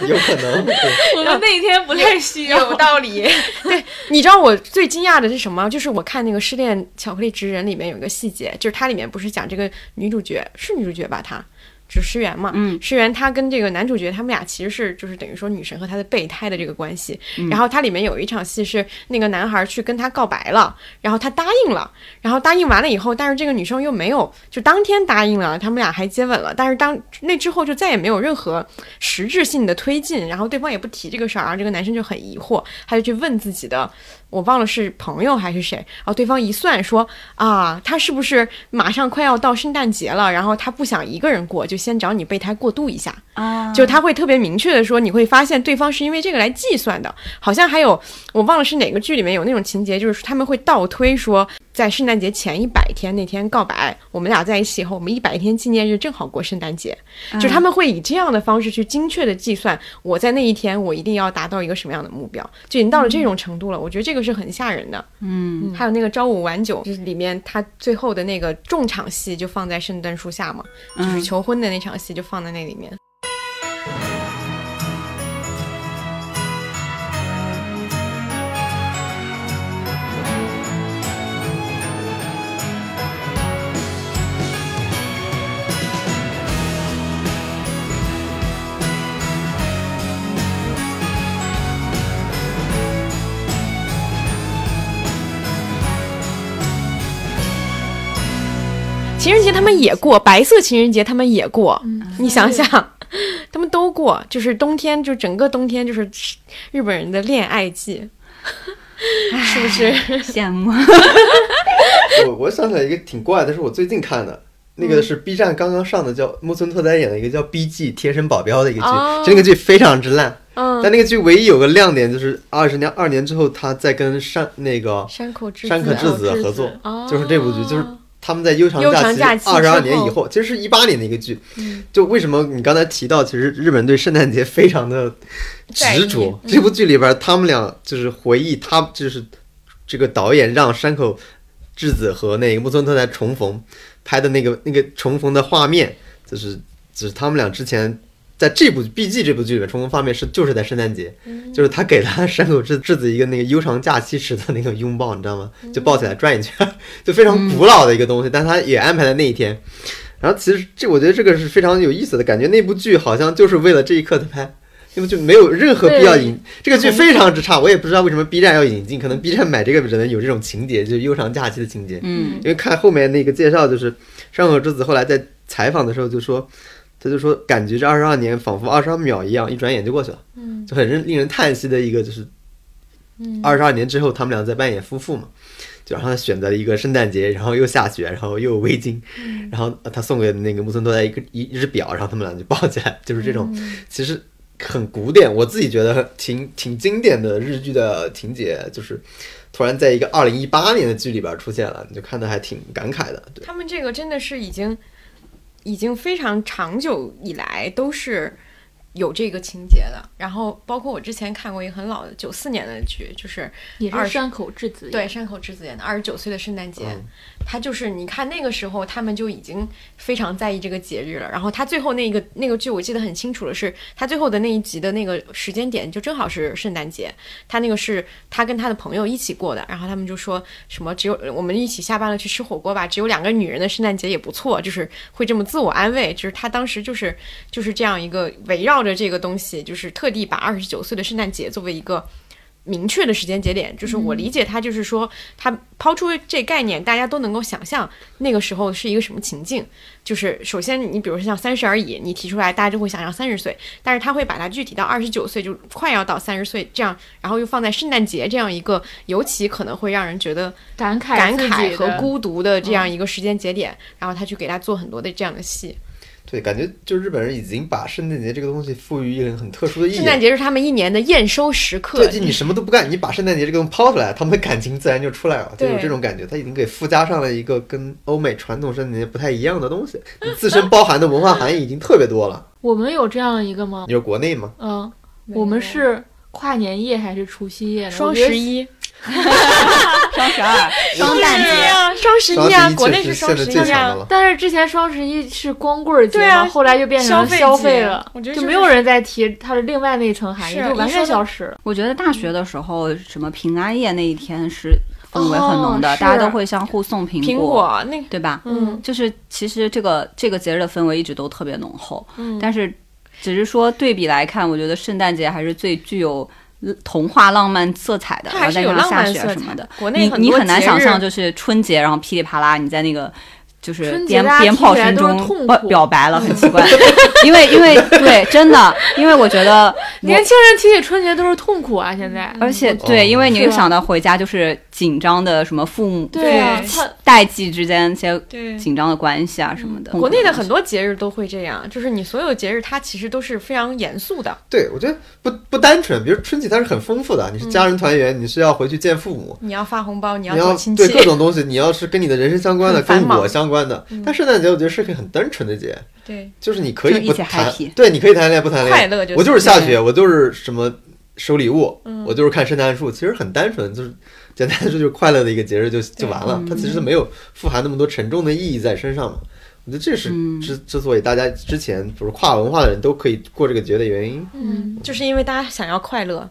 有可能，对 我们那一天不太需要。有道理。对，你知道我最惊讶的是什么？就是我看那个《失恋巧克力职人》里面有一个细节，就是它里面不是讲这个女主角是女主角吧？她。就是石原嘛，嗯，石原她跟这个男主角他们俩其实是就是等于说女神和她的备胎的这个关系。嗯然后它里面有一场戏是那个男孩去跟她告白了，然后她答应了，然后答应完了以后，但是这个女生又没有就当天答应了，他们俩还接吻了，但是当那之后就再也没有任何实质性的推进，然后对方也不提这个事儿，然后这个男生就很疑惑，他就去问自己的，我忘了是朋友还是谁，然后对方一算说啊，他是不是马上快要到圣诞节了，然后他不想一个人过，就先找你备胎过渡一下，啊，就他会特别明确的说，你会发现对方是因为这个来计算的，好像还有我忘了是哪个剧里面有那种情节，就是他们会倒推说，在圣诞节前一百天那天告白，我们俩在一起以后，我们一百天纪念日正好过圣诞节，就他们会以这样的方式去精确的计算，我在那一天我一定要达到一个什么样的目标，就已经到了这种程度了，我觉得这个是很吓人的。嗯，还有那个朝五晚九，就是里面他最后的那个重场戏就放在圣诞树下嘛，就是嗯求婚的那场戏就放在那里面。情人节他们也过，白色情人节他们也过，你想想，他们都过，就是冬天，就整个冬天就是日本人的恋爱季，是不是？羡慕，我我想起来一个挺怪的，是我最近看的。那个是 B 站刚刚上的，叫木村拓哉演的一个叫《B.G. 贴身保镖》的一个剧，哦就那个剧非常之烂。嗯，但那个剧唯一有个亮点就是二十年二年之后，他在跟山那个山口智山口智子合作，哦就是这部剧，就是他们在悠长假假期二十二年以后，其实是一八年的一个剧。嗯就为什么你刚才提到，其实日本对圣诞节非常的执着。嗯这部剧里边，他们俩就是回忆，他就是这个导演让山口智子和那个木村拓哉重逢拍的那个那个重逢的画面，就是就是他们俩之前在这部 B.G 这部剧里面重逢画面是就是在圣诞节，就是他给了山口智智子一个那个悠长假期时的那个拥抱，你知道吗？就抱起来转一圈，就非常古老的一个东西，但他也安排在那一天。然后其实这我觉得这个是非常有意思的感觉，那部剧好像就是为了这一刻的拍。那部剧没有任何必要引，这个剧非常之差，我也不知道为什么 B 站要引进，可能 B 站买这个只能有这种情节，就是悠长假期的情节。嗯因为看后面那个介绍，就是山口智子后来在采访的时候就说，他就说感觉这二十二年仿佛二十二秒一样，一转眼就过去了，嗯。就很令令人叹息的一个就是，嗯。二十二年之后他们俩在扮演夫妇嘛，就然后他选择了一个圣诞节，然后又下雪，然后又有围巾，嗯。然后他送给那个木村拓哉一个一一只表，然后他们俩就抱起来，就是这种，嗯。其实很古典，我自己觉得挺挺经典的日剧的情节，就是突然在一个二零一八年的剧里边出现了，你就看的还挺感慨的，对。他们这个真的是已经已经非常长久以来都是有这个情节的。然后包括我之前看过一个很老的九四年的剧，就是也是山口智子演对山口智子演的二十九岁的圣诞节，嗯。他就是你看那个时候他们就已经非常在意这个节日了。然后他最后那个那个剧我记得很清楚的是，他最后的那一集的那个时间点就正好是圣诞节，他那个是他跟他的朋友一起过的，然后他们就说什么只有我们一起下班了去吃火锅吧，只有两个女人的圣诞节也不错，就是会这么自我安慰，就是他当时就是就是这样一个围绕着这个东西，就是特地把二十九岁的圣诞节作为一个。明确的时间节点，就是我理解他就是说，他抛出这概念，大家都能够想象那个时候是一个什么情境。就是首先，你比如说像三十而已，你提出来，大家就会想象三十岁，但是他会把它具体到二十九岁，就快要到三十岁这样，然后又放在圣诞节这样一个尤其可能会让人觉得感慨感慨和孤独的这样一个时间节点，然后他去给他做很多的这样的戏。对，感觉就日本人已经把圣诞节这个东西赋予一种很特殊的意义。圣诞节是他们一年的验收时刻对，，就你什么都不干，你把圣诞节这个东西抛出来，他们的感情自然就出来了，就有这种感觉。他已经给附加上了一个跟欧美传统圣诞节不太一样的东西，你自身包含的文化含义已经特别多了。我们有这样一个吗？你说国内吗？嗯，我们是跨年夜还是除夕夜？双十一，双十二、双旦节，双十双一啊，国内是双十一啊。但是之前双十一是光棍儿节嘛，对啊后来就变成消费节了，我觉得就没有人再提它的另外那一层含义，就完全消失了。我觉得大学的时候，什么平安夜那一天是氛围很浓的，哦大家都会相互送苹苹果那对吧？嗯就是其实这个这个节日的氛围一直都特别浓厚，嗯但是只是说对比来看，我觉得圣诞节还是最具有童话浪漫色彩的，然后它还是有再加上下雪什么的，。国内你你很难想象，就是春节，然后噼里啪啦，你在那个就是鞭鞭炮声中不痛苦表白了，很奇怪。因为因为对，真的，因为我觉得年轻人提起春节都是痛苦啊，现在。而且哦对，因为你又想到回家就是紧张的什么父母对啊，代际之间一些对。紧张的关系啊什么的。国内的很多节日都会这样，就是你所有节日它其实都是非常严肃的，对，我觉得不不单纯，比如春节它是很丰富的，你是家人团圆，你是要回去见父母，你要发红包，你要你要走亲戚。对，各种东西，你要是跟你的人生相关的，跟我相关的。但圣诞节我觉得是个很单纯的节，对。就是你可以不谈对，你可以谈恋爱不谈恋爱，快乐就我就是下雪，我就是什么收礼物，嗯。我就是看圣诞树，其实很单纯，就是简单的说就是快乐的一个节日就就完了，它其实没有富含那么多沉重的意义在身上嘛。我觉得这是嗯之之所以大家之前比如跨文化的人都可以过这个节的原因，嗯，就是因为大家想要快乐，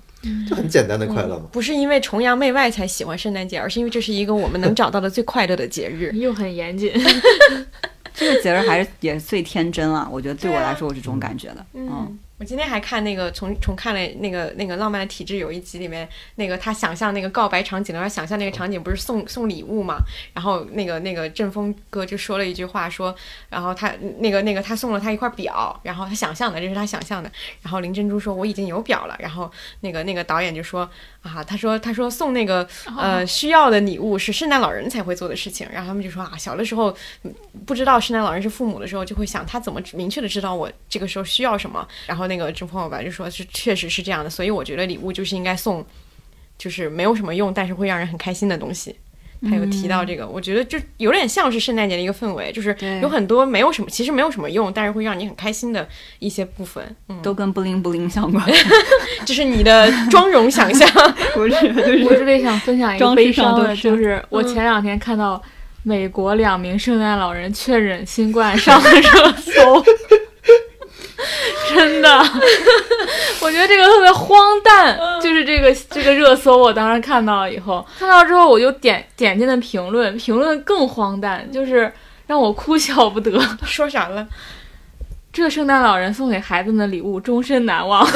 就很简单的快乐嘛。不是因为崇洋媚外才喜欢圣诞节，而是因为这是一个我们能找到的最快乐的节日。又很严谨。这个节日还是也是最天真了，我觉得对我来说我是这种感觉的。嗯，我今天还看那个重重看了那个那个浪漫的体质有一集里面，那个他想象那个告白场景，然后想象那个场景不是送送礼物嘛，然后那个那个郑峰哥就说了一句话说，然后他那个那个他送了他一块表，然后他想象的这是他想象的，然后林珍珠说我已经有表了，然后那个那个导演就说啊，他说他说送那个呃需要的礼物是圣诞老人才会做的事情，然后他们就说啊小的时候嗯不知道圣诞老人是父母的时候，就会想他怎么明确的知道我这个时候需要什么。然后那个真朋友吧就说是确实是这样的，所以我觉得礼物就是应该送，就是没有什么用，但是会让人很开心的东西。他有提到这个，我觉得就有点像是圣诞节的一个氛围，就是有很多没有什么，其实没有什么用，但是会让你很开心的一些部分。嗯，都跟布灵布灵相关，这是你的妆容想象。不是，就是我这里想分享一个悲伤的，是就是我前两天看到美国两名圣诞老人确诊新冠上了热搜，真的，我觉得这个特别荒诞。就是这个这个热搜，我当时看到了以后，看到之后我就点点进了评论，评论更荒诞，就是让我哭笑不得。说啥了？这圣诞老人送给孩子们的礼物终身难忘。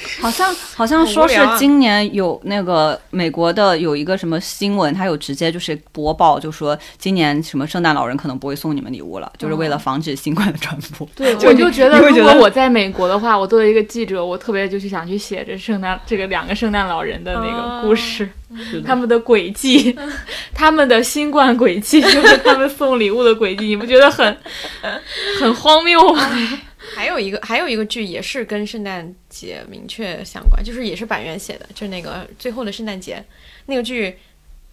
好像好像说是今年有那个美国的有一个什么新闻，他有直接就是播报，就说今年什么圣诞老人可能不会送你们礼物了，就是为了防止新冠的传播。对，就 我就觉得，如果我在美国的话，我作为一个记者，我特别就是想去写这圣诞这个两个圣诞老人的那个故事，他们的轨迹，他们的新冠轨迹，就是他们送礼物的轨迹，你不觉得很很荒谬吗？还有一个还有一个剧也是跟圣诞节明确相关，就是也是板垣写的，就是那个最后的圣诞节那个剧。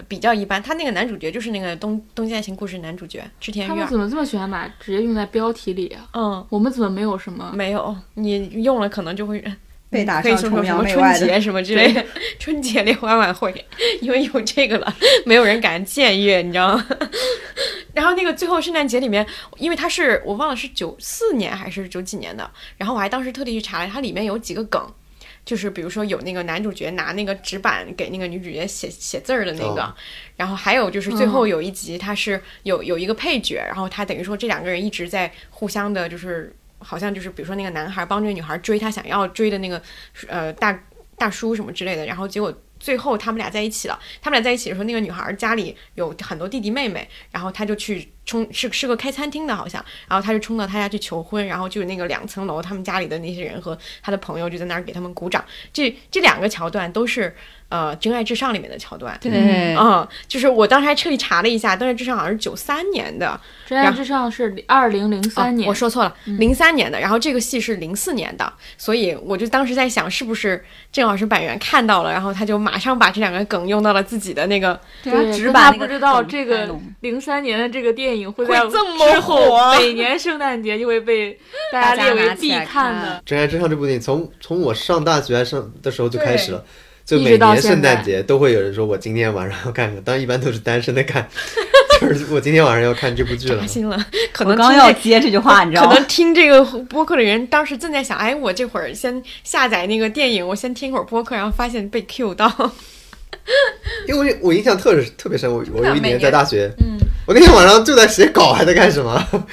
比较一般，他那个男主角就是那个东《东京爱情故事》男主角织田裕二他们怎。么这么喜欢把直接用在标题里啊？嗯，我们怎么没有什么？没有，你用了可能就会 被打上崇说说什么洋媚外的春节什么之类的，春节联欢晚会，因为有这个了，没有人敢僭越，你知道吗？然后那个最后圣诞节里面，因为它是我忘了是九四年还是九几年的，然后我还当时特地去查了，它里面有几个梗。就是比如说有那个男主角拿那个纸板给那个女主角写写字儿的那个，哦然后还有就是最后有一集，他是有有一个配角，然后他等于说这两个人一直在互相的，就是好像就是比如说那个男孩帮这个女孩追他想要追的那个呃大大叔什么之类的，然后结果最后他们俩在一起了。他们俩在一起的时候，那个女孩家里有很多弟弟妹妹，然后他就去冲是是个开餐厅的，好像，然后他就冲到他家去求婚，然后就有那个两层楼，他们家里的那些人和他的朋友就在那儿给他们鼓掌。这这两个桥段都是呃《真爱至上》里面的桥段。对，嗯，就是我当时还特意查了一下，《真爱至上》好像是九三年的，真爱至上是二零零三年，哦我说错了，零三年的。然后这个戏是零四年的，所以我就当时在想，是不是正好是板垣看到了，然后他就马上把这两个梗用到了自己的那个对他不知道这个零三年的这个电影会会在这么之后火每年圣诞节就会被大 大家家列为必看看的。《真爱至上》这部电影从从我上大学还上的时候就开始了，就每年圣诞节都会有人说我今天晚上要看什么，当然一般都是单身的看，就是我今天晚上要看这部剧了扎。心了。可能刚要接这句话，你知道吗可能？听这个播客的人当时正在想，哎，我这会儿先下载那个电影，我先听会儿播客，然后发现被 Q 到。因为我印象特特别深，我我有一年在大学，嗯，我那天晚上就在写稿，还在干什么？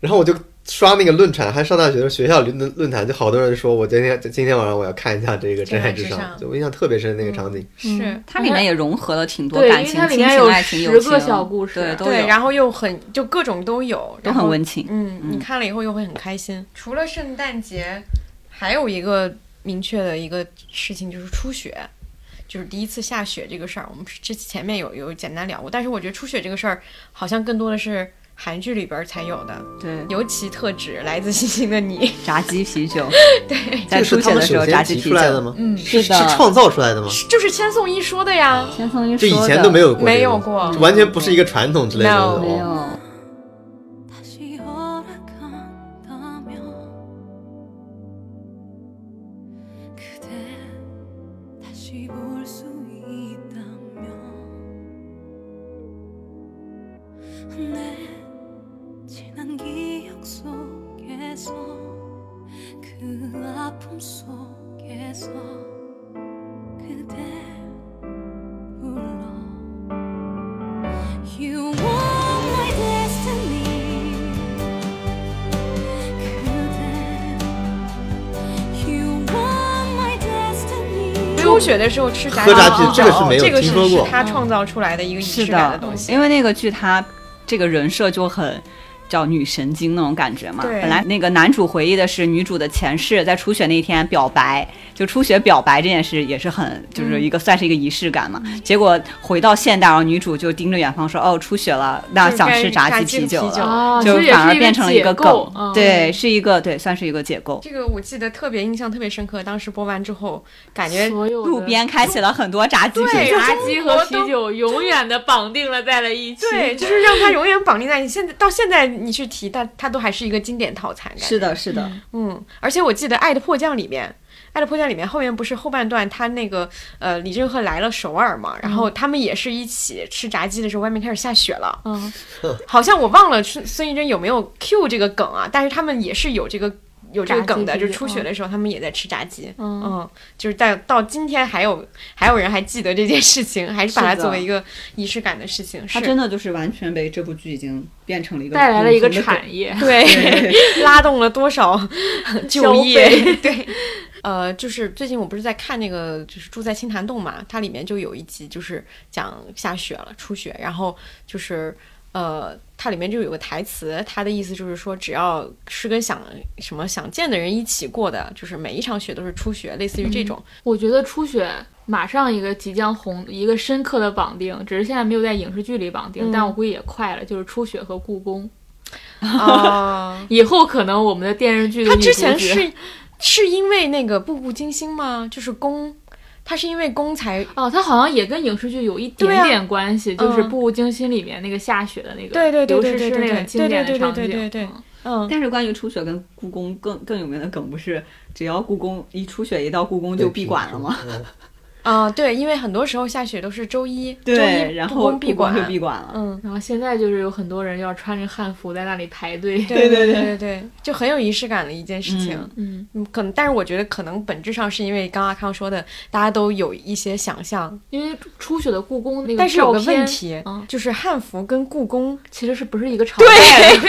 然后我就刷那个论坛，还上大学的学校论论坛，就好多人说我今天今天晚上我要看一下这个《真爱至上就我印象特别深那个场景。是。它里面也融合了挺多对因为感情、亲情、它里面有爱情、友10个情小故事对，对，然后又很就各种都有，都很温情。嗯，你看了以后又会很开心。除了圣诞节，还有一个明确的一个事情就是初雪，就是第一次下雪这个事儿。我们之前面有有简单聊过，但是我觉得初雪这个事儿好像更多的是韩剧里边才有的，对，尤其特指《来自星星的你》。炸鸡啤酒，对，在初雪的时候炸鸡啤酒，出来的吗？嗯，是是的是创造出来的吗？就是千颂伊说的呀。千颂伊说的这以前都没有过，没有过完全不是一个传统之类的。没哦有。雪的时候吃炸鸡鸡这个是没有听说过是他创造出来的一个仪是式感的东西。因为那个剧他这个人设就很。叫女神经那种感觉嘛。本来那个男主回忆的是女主的前世在初雪那天表白，就初雪表白这件事也是很就是一个、算是一个仪式感嘛。结果回到现代，然后女主就盯着远方说：“哦，初雪了，那想吃炸炸鸡啤酒就反而变成了一个梗，对，是一个对，算是一个解构。这个我记得特别印象特别深刻，当时播完之后，感觉路边开启了很多炸鸡啤酒，炸鸡和啤酒永远的绑定了在了一起。对，就是让它永远绑定在一起。现在到现在你去提它，它都还是一个经典套餐。是的，是的，嗯，而且我记得《爱的迫降》里面，《爱的迫降》里面后面不是后半段，他那个呃李正赫来了首尔嘛，然后他们也是一起吃炸鸡的时候，外面开始下雪了，嗯，好像我忘了孙孙艺珍有没有 Q 这个梗啊，但是他们也是有这个。有这个梗的，就是初雪的时候，他们也在吃炸鸡。嗯嗯，就是在到今天还有还有人还记得这件事情，还是把它作为一个仪式感的事情。是它真的就是完全被这部剧已经变成了一个带来了一个产业。对，拉动了多少就业？对，呃，就是最近我不是在看那个，就是住在青潭洞嘛，它里面就有一集就是讲下雪了，初雪，然后就是呃，它里面就有个台词，它的意思就是说，只要是跟想什么想见的人一起过的，就是每一场雪都是初雪，类似于这种。我觉得初雪马上一个即将红，一个深刻的绑定，只是现在没有在影视剧里绑定，嗯但我估计也快了，就是初雪和故宫。啊，以后可能我们的电视剧的他之前是是因为那个《步步惊心》吗？就是宫，他是因为宫才哦，他好像也跟影视剧有一点点关系，就是《嗯步步惊心》里面那个下雪的那个，对对对对对对对那个经典的对对场景，对对对嗯。但是关于初雪跟故宫更更有名的梗不是，只要故宫一初雪一到故宫就闭馆了吗？嗯啊、对，因为很多时候下雪都是周一，周对，一然后故宫闭馆就闭馆了。嗯，然后现在就是有很多人要穿着汉服在那里排队，对对对对对，就很有仪式感的一件事情。嗯，嗯，可能，但是我觉得可能本质上是因为刚刚阿康说的，大家都有一些想象，因为初雪的故宫那个但是有个问题，嗯就是汉服跟故宫，其实是不是一个朝代的？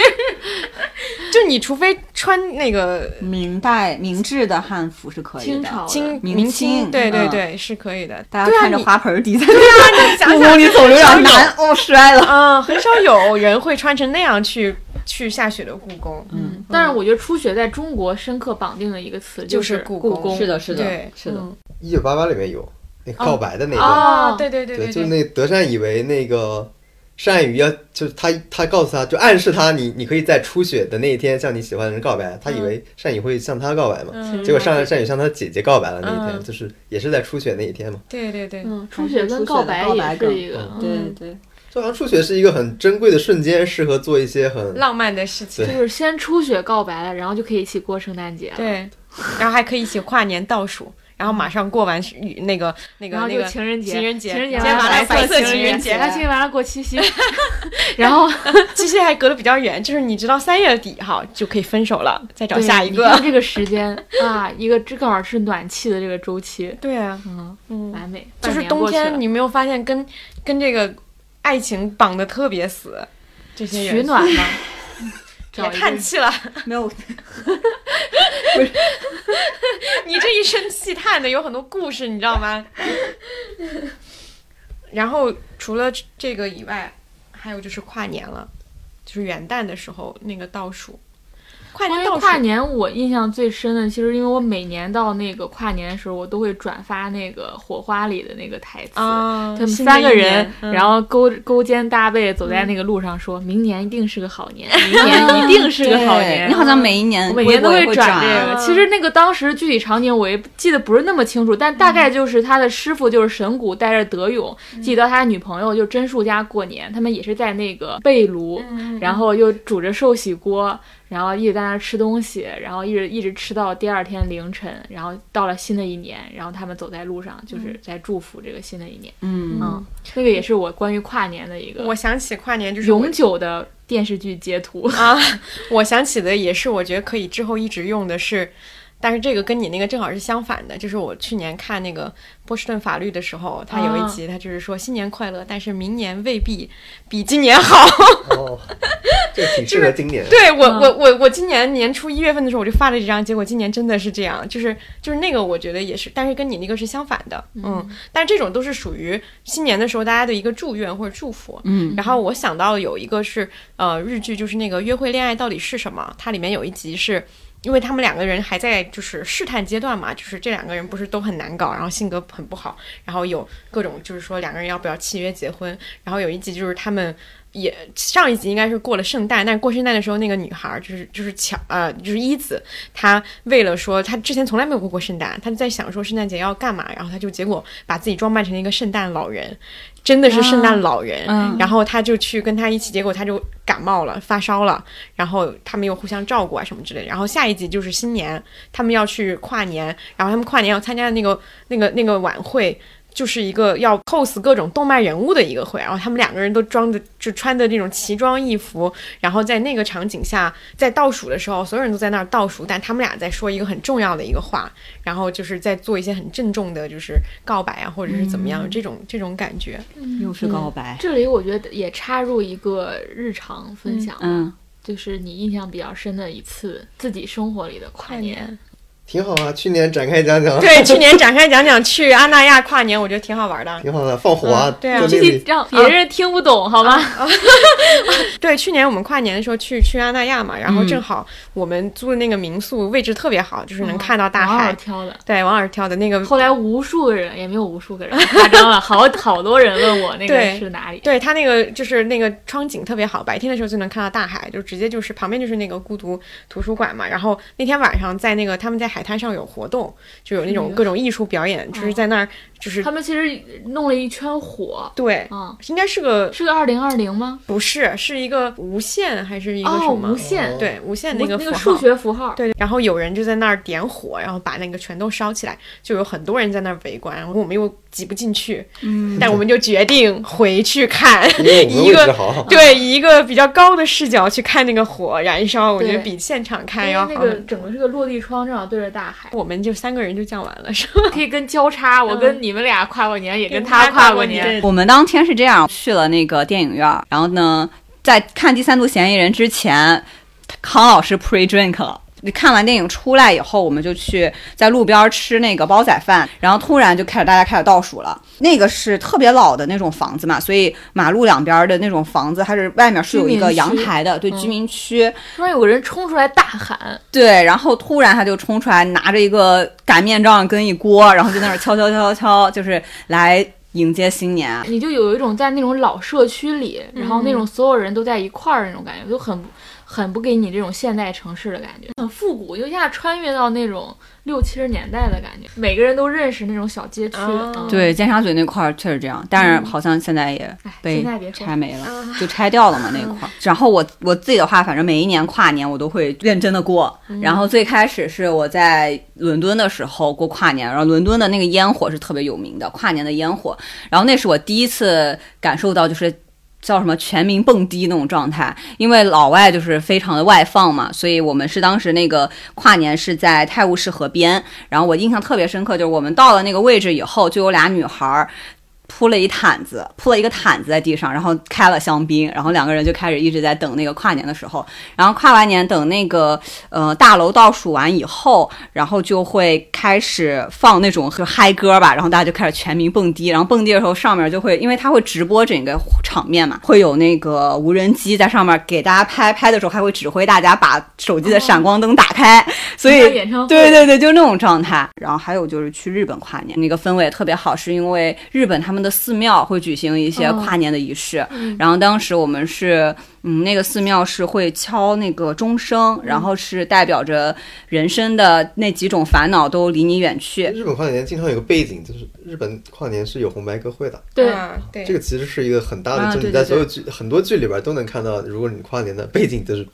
就你除非穿那个明代明治的汉服是可以的，清朝明明清对对嗯对，是可以的。大家看着花盆儿底在对啊，你想故想宫里走有点难，哦，摔了。嗯，很少有人会穿成那样去 去下雪的故宫。嗯，但是我觉得初雪在中国深刻绑定的一个词就是是故故宫。是的，是的对，是的。嗯。一九八八里面有那告白的那个，啊，对对对对，对，就是那德善以为那个善宇要，就是他他告诉他就暗示他你你可以在初雪的那一天向你喜欢的人告白，他以为善宇会向他告白嘛，嗯。结果善善宇向他姐姐告白了那一天，嗯。就是也是在初雪那一天嘛。对对对，嗯，初雪跟告白也是一个，嗯。对嗯对，就好像初雪是一个很珍贵的瞬间，适合做一些很浪漫的事情。就是先初雪告白了，然后就可以一起过圣诞节了。对，然后还可以一起跨年倒数，然后马上过完雨那个那个然后就那个情人节，情人节情人节完了情情人节然后今天晚上过七夕 然后 其实还隔得比较远，就是你知道三月底哈就可以分手了，再找下一个。这个时间啊，一个这刚好是暖气的这个周期，对啊，嗯，嗯，完美。就是冬天，你没有发现跟跟这个爱情绑得特别死，这些取暖嘛，别叹气了，没有 你这一声气叹的有很多故事，你知道吗？然后除了这个以外，还有就是跨年了，就是元旦的时候那个倒数，跨关于年倒数跨年，我印象最深的，其实因为我每年到那个跨年的时候，我都会转发那个《火花》里的那个台词。啊，他们三个人，嗯然后勾勾肩搭背走在那个路上说，明年一定是个好年，明年一定是个好年。你好像每一年每年都会转这个。啊其实那个当时具体场景我也记得不是那么清楚，但大概就是他的师傅就是神谷带着德勇，记到他的女朋友就真树家过年，他们也是在那个被炉，然后又煮着寿喜锅，然后一直在那儿吃东西，然后一直一直吃到第二天凌晨，然后到了新的一年，然后他们走在路上就是在祝福这个新的一年。嗯嗯，那个也是我关于跨年的一个我想起跨年就是永久的电视剧截图。啊，我想起的也是，我觉得可以之后一直用的是，但是这个跟你那个正好是相反的，就是我去年看那个波士顿法律的时候，他有一集他就是说新年快乐，但是明年未必比今年好。哦，这 个挺适合今年。对我，嗯我我我今年年初一月份的时候我就发了这张，结果今年真的是这样，就是就是那个我觉得也是，但是跟你那个是相反的，嗯，但这种都是属于新年的时候大家的一个祝愿或者祝福，嗯，然后我想到有一个是呃日剧，就是那个约会恋爱到底是什么，它里面有一集是。因为他们两个人还在就是试探阶段嘛，就是这两个人不是都很难搞，然后性格很不好，然后有各种就是说两个人要不要契约结婚，然后有一集就是他们也上一集应该是过了圣诞，但是过圣诞的时候那个女孩儿就是就是巧呃就是一子，她为了说她之前从来没有过过圣诞，她在想说圣诞节要干嘛，然后她就结果把自己装扮成一个圣诞老人，真的是圣诞老人，嗯然后他就去跟他一起，结果他就感冒了发烧了，然后他们又互相照顾啊什么之类的，然后下一集就是新年，他们要去跨年，然后他们跨年要参加的那个那个那个晚会。就是一个要 cos 各种动漫人物的一个会，然后他们两个人都装的就穿的那种奇装异服，然后在那个场景下，在倒数的时候，所有人都在那儿倒数，但他们俩在说一个很重要的一个话，然后就是在做一些很郑重的，就是告白啊，或者是怎么样，这种这种感觉。又是告白。这里我觉得也插入一个日常分享，嗯，就是你印象比较深的一次自己生活里的跨年。挺好啊。去年展开讲讲，对，去年展开讲讲去阿那亚跨年，我觉得挺好玩的。挺好的，放火啊，嗯对啊具就那里体让别人听不懂，好吧？对，去年我们跨年的时候去去阿那亚嘛，然后嗯正好我们租的那个民宿位置特别好，就是能看到大王海。尔挑的。对，王老师挑的那个后来无数个人，也没有无数个人，夸张了，好好多人问我那个对是哪里。对它那个就是那个窗景特别好，白天的时候就能看到大海，就直接就是旁边就是那个孤独图书馆嘛。然后那天晚上在那个他们在海滩上有活动，就有那种嗯各种艺术表演，就是在那儿就是他们其实弄了一圈火，对，啊，应该是个是个二零二零吗？不是是一个无限还是一个什哦，么？无限，对，无限那个那个数学符号。对，然后有人就在那儿点火，然后把那个全都烧起来，就有很多人在那儿围观，然后我们又挤不进去，嗯，但我们就决定回去看，一个对，以一个比较高的视角去看那个火燃烧，我觉得比现场看要好那个。整个是个落地窗，正好对着大海，我们就三个人就讲完了，是吧？可以跟交叉。我嗯跟你们俩跨过年，也跟跟他他跨过年过年。我们当天是这样去了那个电影院，然后呢，在看《第三度嫌疑人》之前，康老师 pre drink 了。看完电影出来以后，我们就去在路边吃那个煲仔饭，然后突然就开始大家开始倒数了。那个是特别老的那种房子嘛，所以马路两边的那种房子，它是外面是有一个阳台的，对，嗯居民区。突然有个人冲出来大喊，对，然后突然他就冲出来，拿着一个擀面杖跟一锅，然后就在那儿敲敲敲敲敲，就是来迎接新年。你就有一种在那种老社区里，然后那种所有人都在一块儿那种感觉，就很很不给你这种现代城市的感觉，很复古，就一下穿越到那种六七十年代的感觉，每个人都认识那种小街区。哦嗯，对，尖沙咀那块儿确实这样，但是好像现在也哎，被现在别拆没了，就拆掉了嘛那块儿。然后我我自己的话，反正每一年跨年我都会认真的过。然后最开始是我在伦敦的时候过跨年，然后伦敦的那个烟火是特别有名的，跨年的烟火。然后那是我第一次感受到就是。叫什么全民蹦迪那种状态，因为老外就是非常的外放嘛，所以我们是当时那个跨年是在泰晤士河边，然后我印象特别深刻，就是我们到了那个位置以后，就有俩女孩铺了一毯子，铺了一个毯子在地上，然后开了香槟，然后两个人就开始一直在等那个跨年的时候，然后跨完年等那个呃大楼倒数完以后，然后就会开始放那种就嗨歌吧，然后大家就开始全民蹦迪，然后蹦迪的时候上面就会因为它会直播整个场面嘛，会有那个无人机在上面给大家拍，拍的时候还会指挥大家把手机的闪光灯打开，所以对对对，就那种状态。然后还有就是去日本跨年，那个氛围也特别好，是因为日本他们的寺庙会举行一些哦跨年的仪式。然后当时我们是，嗯，那个寺庙是会敲那个钟声，然后是代表着人生的那几种烦恼都离你远去。日本跨年经常有个背景，就是日本跨年是有红白歌会的。对，啊对这个其实是一个很大的，就啊对对你在所有剧很多剧里边都能看到，如果你跨年的背景就是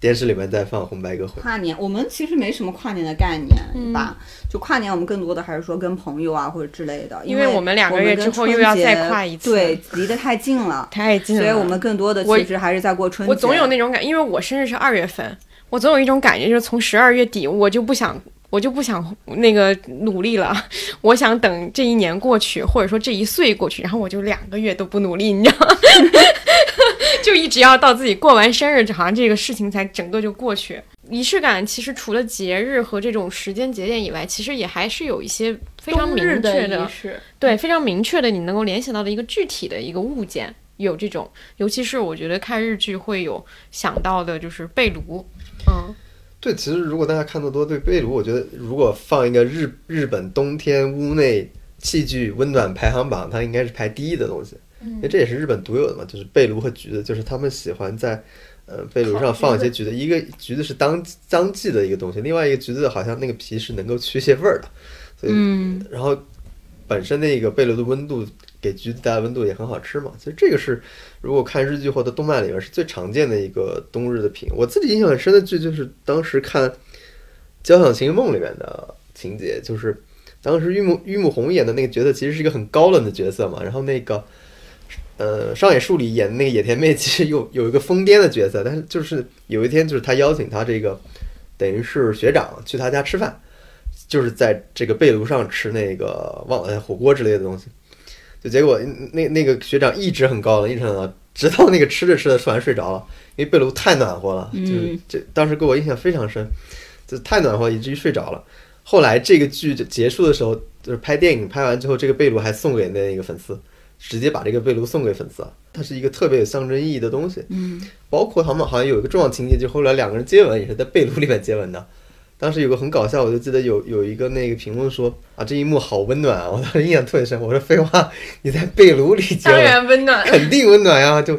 电视里面在放红白歌会。跨年，我们其实没什么跨年的概念吧？就跨年，我们更多的还是说跟朋友啊或者之类的，因为我们两个月之后又要再跨一次对，离得太近了，太近了。所以我们更多的其实还是在过春节。我总有那种感，因为我生日是二月份，我总有一种感觉，就是从十二月底我就不想我就不想那个努力了，我想等这一年过去，或者说这一岁过去，然后我就两个月都不努力，你知道吗？就一直要到自己过完生日，好像这个事情才整个就过去。仪式感其实除了节日和这种时间节点以外，其实也还是有一些非常明确的对，非常明确的，你能够联想到的一个具体的一个物件，有这种，尤其是我觉得看日剧会有想到的，就是被炉，嗯，对，其实如果大家看得多，对被炉，我觉得如果放一个日日本冬天屋内器具温暖排行榜，它应该是排第一的东西，因为这也是日本独有的嘛，就是被炉和橘子，就是他们喜欢在呃被炉上放一些橘子，一个橘子是当当季的一个东西，另外一个橘子好像那个皮是能够去一些味儿的，所以、嗯。然后本身那个被炉的温度给橘子带来温度也很好吃嘛，其实这个是如果看日剧或者动漫里面是最常见的一个冬日的品。我自己印象很深的剧就是当时看《交响情人梦》里面的情节，就是当时玉木玉木宏演的那个角色其实是一个很高冷的角色嘛，然后那个呃上野树里演的那个野田妹其实有有一个疯癫的角色，但是就是有一天就是他邀请他这个等于是学长去他家吃饭，就是在这个被炉上吃那个忘了火锅之类的东西，就结果那那个学长一直很高冷，一直很高冷，直到那个吃着吃着突然睡着了，因为被炉太暖和了，就这当时给我印象非常深，就太暖和以至于睡着了。后来这个剧就结束的时候，就是拍电影拍完之后，这个被炉还送给那个粉丝，直接把这个被炉送给粉丝了。它是一个特别有象征意义的东西。嗯，包括他们好像有一个重要情节，就后来两个人接吻也是在被炉里面接吻的。当时有个很搞笑，我就记得有有一个那个评论说啊，这一幕好温暖啊！我当时印象特别深。我说废话，你在被炉里结当吻，然温暖。肯定温暖呀！就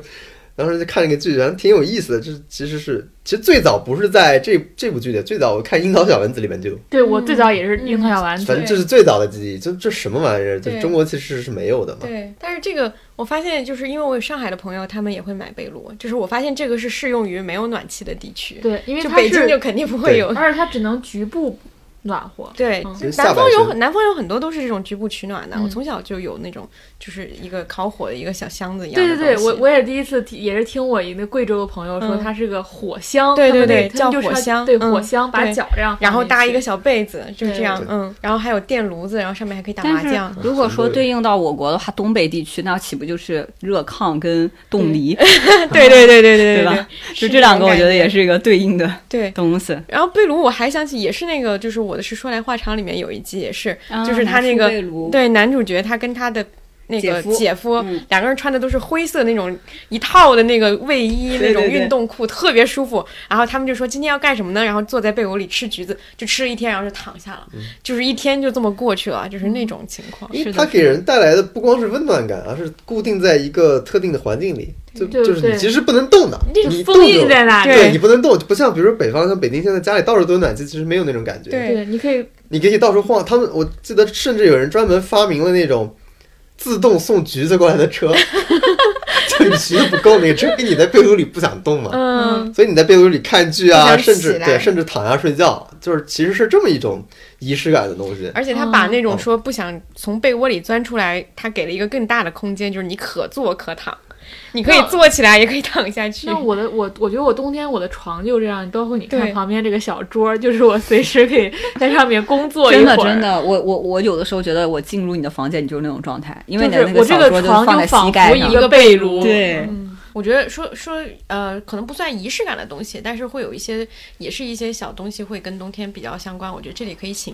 当时就看那个剧，然后挺有意思的。这其实是其实最早不是在这这部剧里，最早我看《樱桃小丸子》里面就有，对我最早也是樱桃小丸子，反正这是最早的记忆。就这什么玩意儿？就对中国其实是没有的嘛。对，但是这个我发现，就是因为我有上海的朋友，他们也会买被炉，就是我发现这个是适用于没有暖气的地区，对，因为就它是北京就肯定不会有。而且它只能局部暖和。对南方有很南方有很多都是这种局部取暖的。嗯我从小就有那种，就是一个烤火的一个小箱子一样对对对，我我也第一次听，也是听我一个贵州的朋友说，嗯它是个火箱，对对对叫火箱对嗯火箱，把脚这样然后搭一个小被子，就这样，嗯，然后还有电炉子，然后上面还可以打麻将。如果说对应到我国的话，东北地区那岂不就是热炕跟冻梨，对对对对对对吧，就是这两个，我觉得也是一个对应的对。东西。然后被炉我还想起也是那个，就是我的是说来话长里面有一集也是，啊就是他那个对男主角他跟他的。那个姐夫姐夫嗯两个人穿的都是灰色那种一套的那个卫衣，那种运动裤，特别舒服。然后他们就说今天要干什么呢？然后坐在被窝里吃橘子，就吃了一天，然后就躺下了，就是一天就这么过去了，就是那种情况。因为是它给人带来的不光是温暖感，而是固定在一个特定的环境里，就就是你其实不能动的，这个你封印在那里。对你不能动，不像比如说北方，像北京现在家里到处都有暖气，其实没有那种感觉。对对，你可以你可以到处晃。他们我记得甚至有人专门发明了那种自动送橘子过来的车，就你橘子不够，那个车因为你在被窝里不想动嘛，嗯，所以你在被窝里看剧啊，甚至对，甚至躺下睡觉，就是其实是这么一种仪式感的东西。而且他把那种嗯。说不想从被窝里钻出来，他给了一个更大的空间，就是你可坐可躺，你可以坐起来，也可以躺下去。那我的我我觉得我冬天我的床就这样，包括你看旁边这个小桌，就是我 随时可以在上面工作一真会儿。的真的，我我我有的时候觉得我进入你的房间，你就是那种状态，因为你的那是我这个小桌就床放在膝就仿盖上佛一。个被褥。对嗯我觉得说说呃，可能不算仪式感的东西，但是会有一些，也是一些小东西会跟冬天比较相关。我觉得这里可以请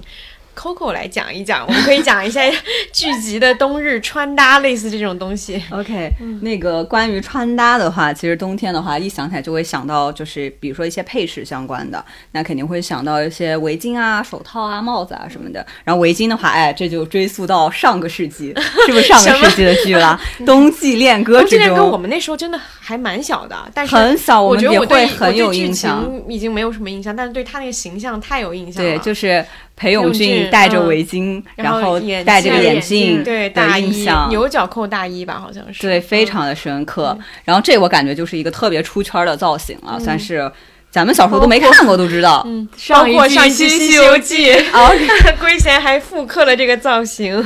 Coco 来讲一讲，我们可以讲一下 剧集的冬日穿搭，类似这种东西。OK，、那个关于穿搭的话，其实冬天的话，一想起来就会想到，就是比如说一些配饰相关的，那肯定会想到一些围巾啊、手套啊、帽子啊什么的。然后围巾的话，哎，这就追溯到上个世纪，是不是上个 世纪的剧了？冬季恋歌之冬季恋歌我，们那时候真的还蛮小的，但是很小，我们也觉得会很有印象。情已经没有什么印象，但是对他那个形象太有印象了。对，就是裴勇勇俊俊戴着嗯围巾，然后戴这个眼镜对的大衣牛角扣大衣吧，好像是。对，非嗯常的深刻。然后这我感觉就是一个特别出圈儿的造型了，嗯算是咱们小时候都没看过都知道。嗯，包上一季括上一期《西游记》啊，龟贤还复刻了这个造型。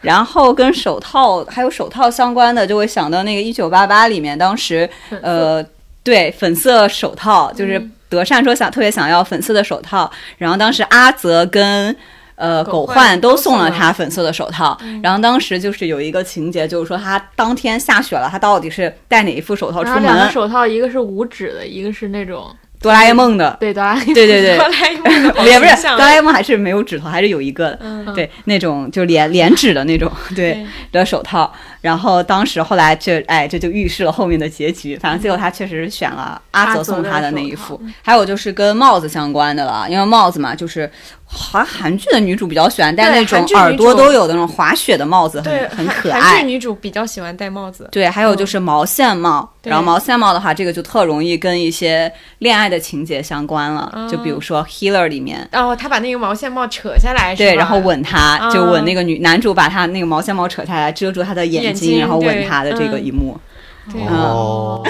然后跟手套还有手套相关的，就会想到那个《一九八八》里面当时呃，对粉色手套就是。德善说想特别想要粉色的手套，然后当时阿泽跟。呃，狗狗焕焕都送了他粉色的手套，然后当时就是有一个情节，就是说他当天下雪了，他到底是戴哪一副手套出然后两个？手套，一个是五指的，一个是那种哆啦 A 梦的，对哆啦 A 梦。对对对。哆，啦 A 梦 也不是哆啦 A 梦还是没有指头，还是有一个的，嗯。对，那种就连连指的那种，对的手套。然后当时后来这哎这就预示了后面的结局，反正最后他确实是选了阿泽送他的那一副。还有就是跟帽子相关的了，因为帽子嘛，就是好像韩剧的女主比较喜欢戴那种耳朵都有的那种滑雪的帽子，很很可爱。韩剧。女主比较喜欢戴帽子，对，还有就是毛线帽，对。然后毛线帽的话，这个就特容易跟一些恋爱的情节相关了，就比如说《Healer》里面，然后他把那个毛线帽扯下来，对，然后吻她，啊就吻那个女男主，把他那个毛线帽扯下来遮住他的眼眼睛然后吻对。她的这个嗯。一幕。哦，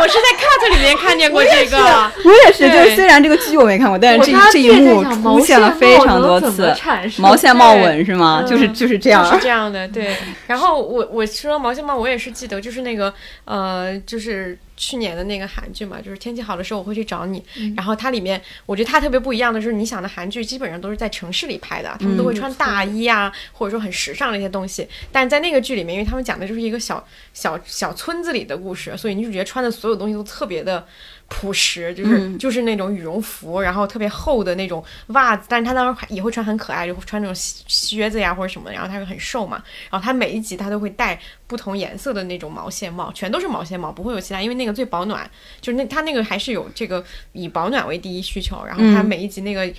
我是在 cut 里面看见过这个，我也是，就虽然这个剧我没看过，但是这我这一幕出现了非常多次。毛线帽纹是吗？嗯就是就是这样是。这样的，对。然后我我说毛线帽，我也是记得，就是那个呃，就是去年的那个韩剧嘛，就是天气好的时候我会去找你。然后它里面，我觉得它特别不一样的是，你想的韩剧基本上都是在城市里拍的，他们都会穿大衣啊，或者说很时尚的一些东西。但在那个剧里面，因为他们讲的就是一个小小小村子里的故事，所以女主角穿的所有东西都特别的。朴实，就是、嗯。就是那种羽绒服，然后特别厚的那种袜子，但是他当时也会穿很可爱，就会穿那种靴靴子呀或者什么的，然后他就很瘦嘛，然后他每一集他都会戴不同颜色的那种毛线帽，全都是毛线帽，不会有其他，因为那个最保暖，就是那他那个还是有这个以保暖为第一需求，然后她嗯。每一集那个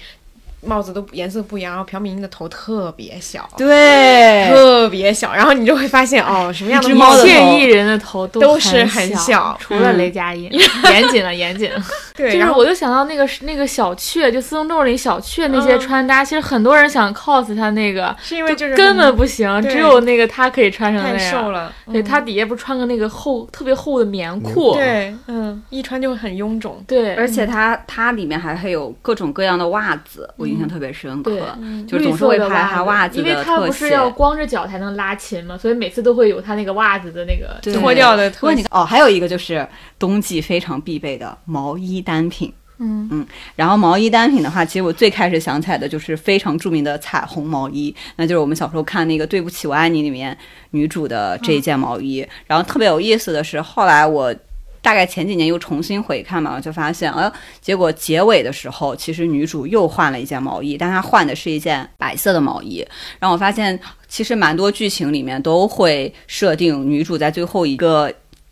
帽子都颜色不一样，然后朴敏英的头特别小，对，特别小，然后你就会发现哦，什么样的猫的头一切艺人的头都是很很小。除了嗯雷佳音，严谨了，严谨。了。对，就是我就想到那个那个小雀，就四宗咒里小雀那些嗯。穿搭，其实很多人想 cos 他那个，是因为就是根很本不行，对。只有那个他可以穿成那太样。瘦了，对嗯。他底下不是穿个那个厚特别厚的棉棉裤？对，嗯，一穿就很臃肿。对，而且他他里面还会有各种各样的袜子，我印象特别深刻对。就是总是会拍他袜子因为的特他不是要光着脚才能拉琴嘛，所以每次都会有他那个袜子的那个脱掉的特哦，还有一个就是冬季非常必备的毛衣单品。嗯嗯，然后毛衣单品的话，其实我最开始想起来的就是非常著名的彩虹毛衣，那就是我们小时候看那个《对不起我爱你》里面女主的这一件毛衣。然后特别有意思的是，后来我大概前几年又重新回看嘛，就发现，呃，结果结尾的时候，其实女主又换了一件毛衣，但她换的是一件白色的毛衣。然后我发现，其实蛮多剧情里面都会设定女主在最后一个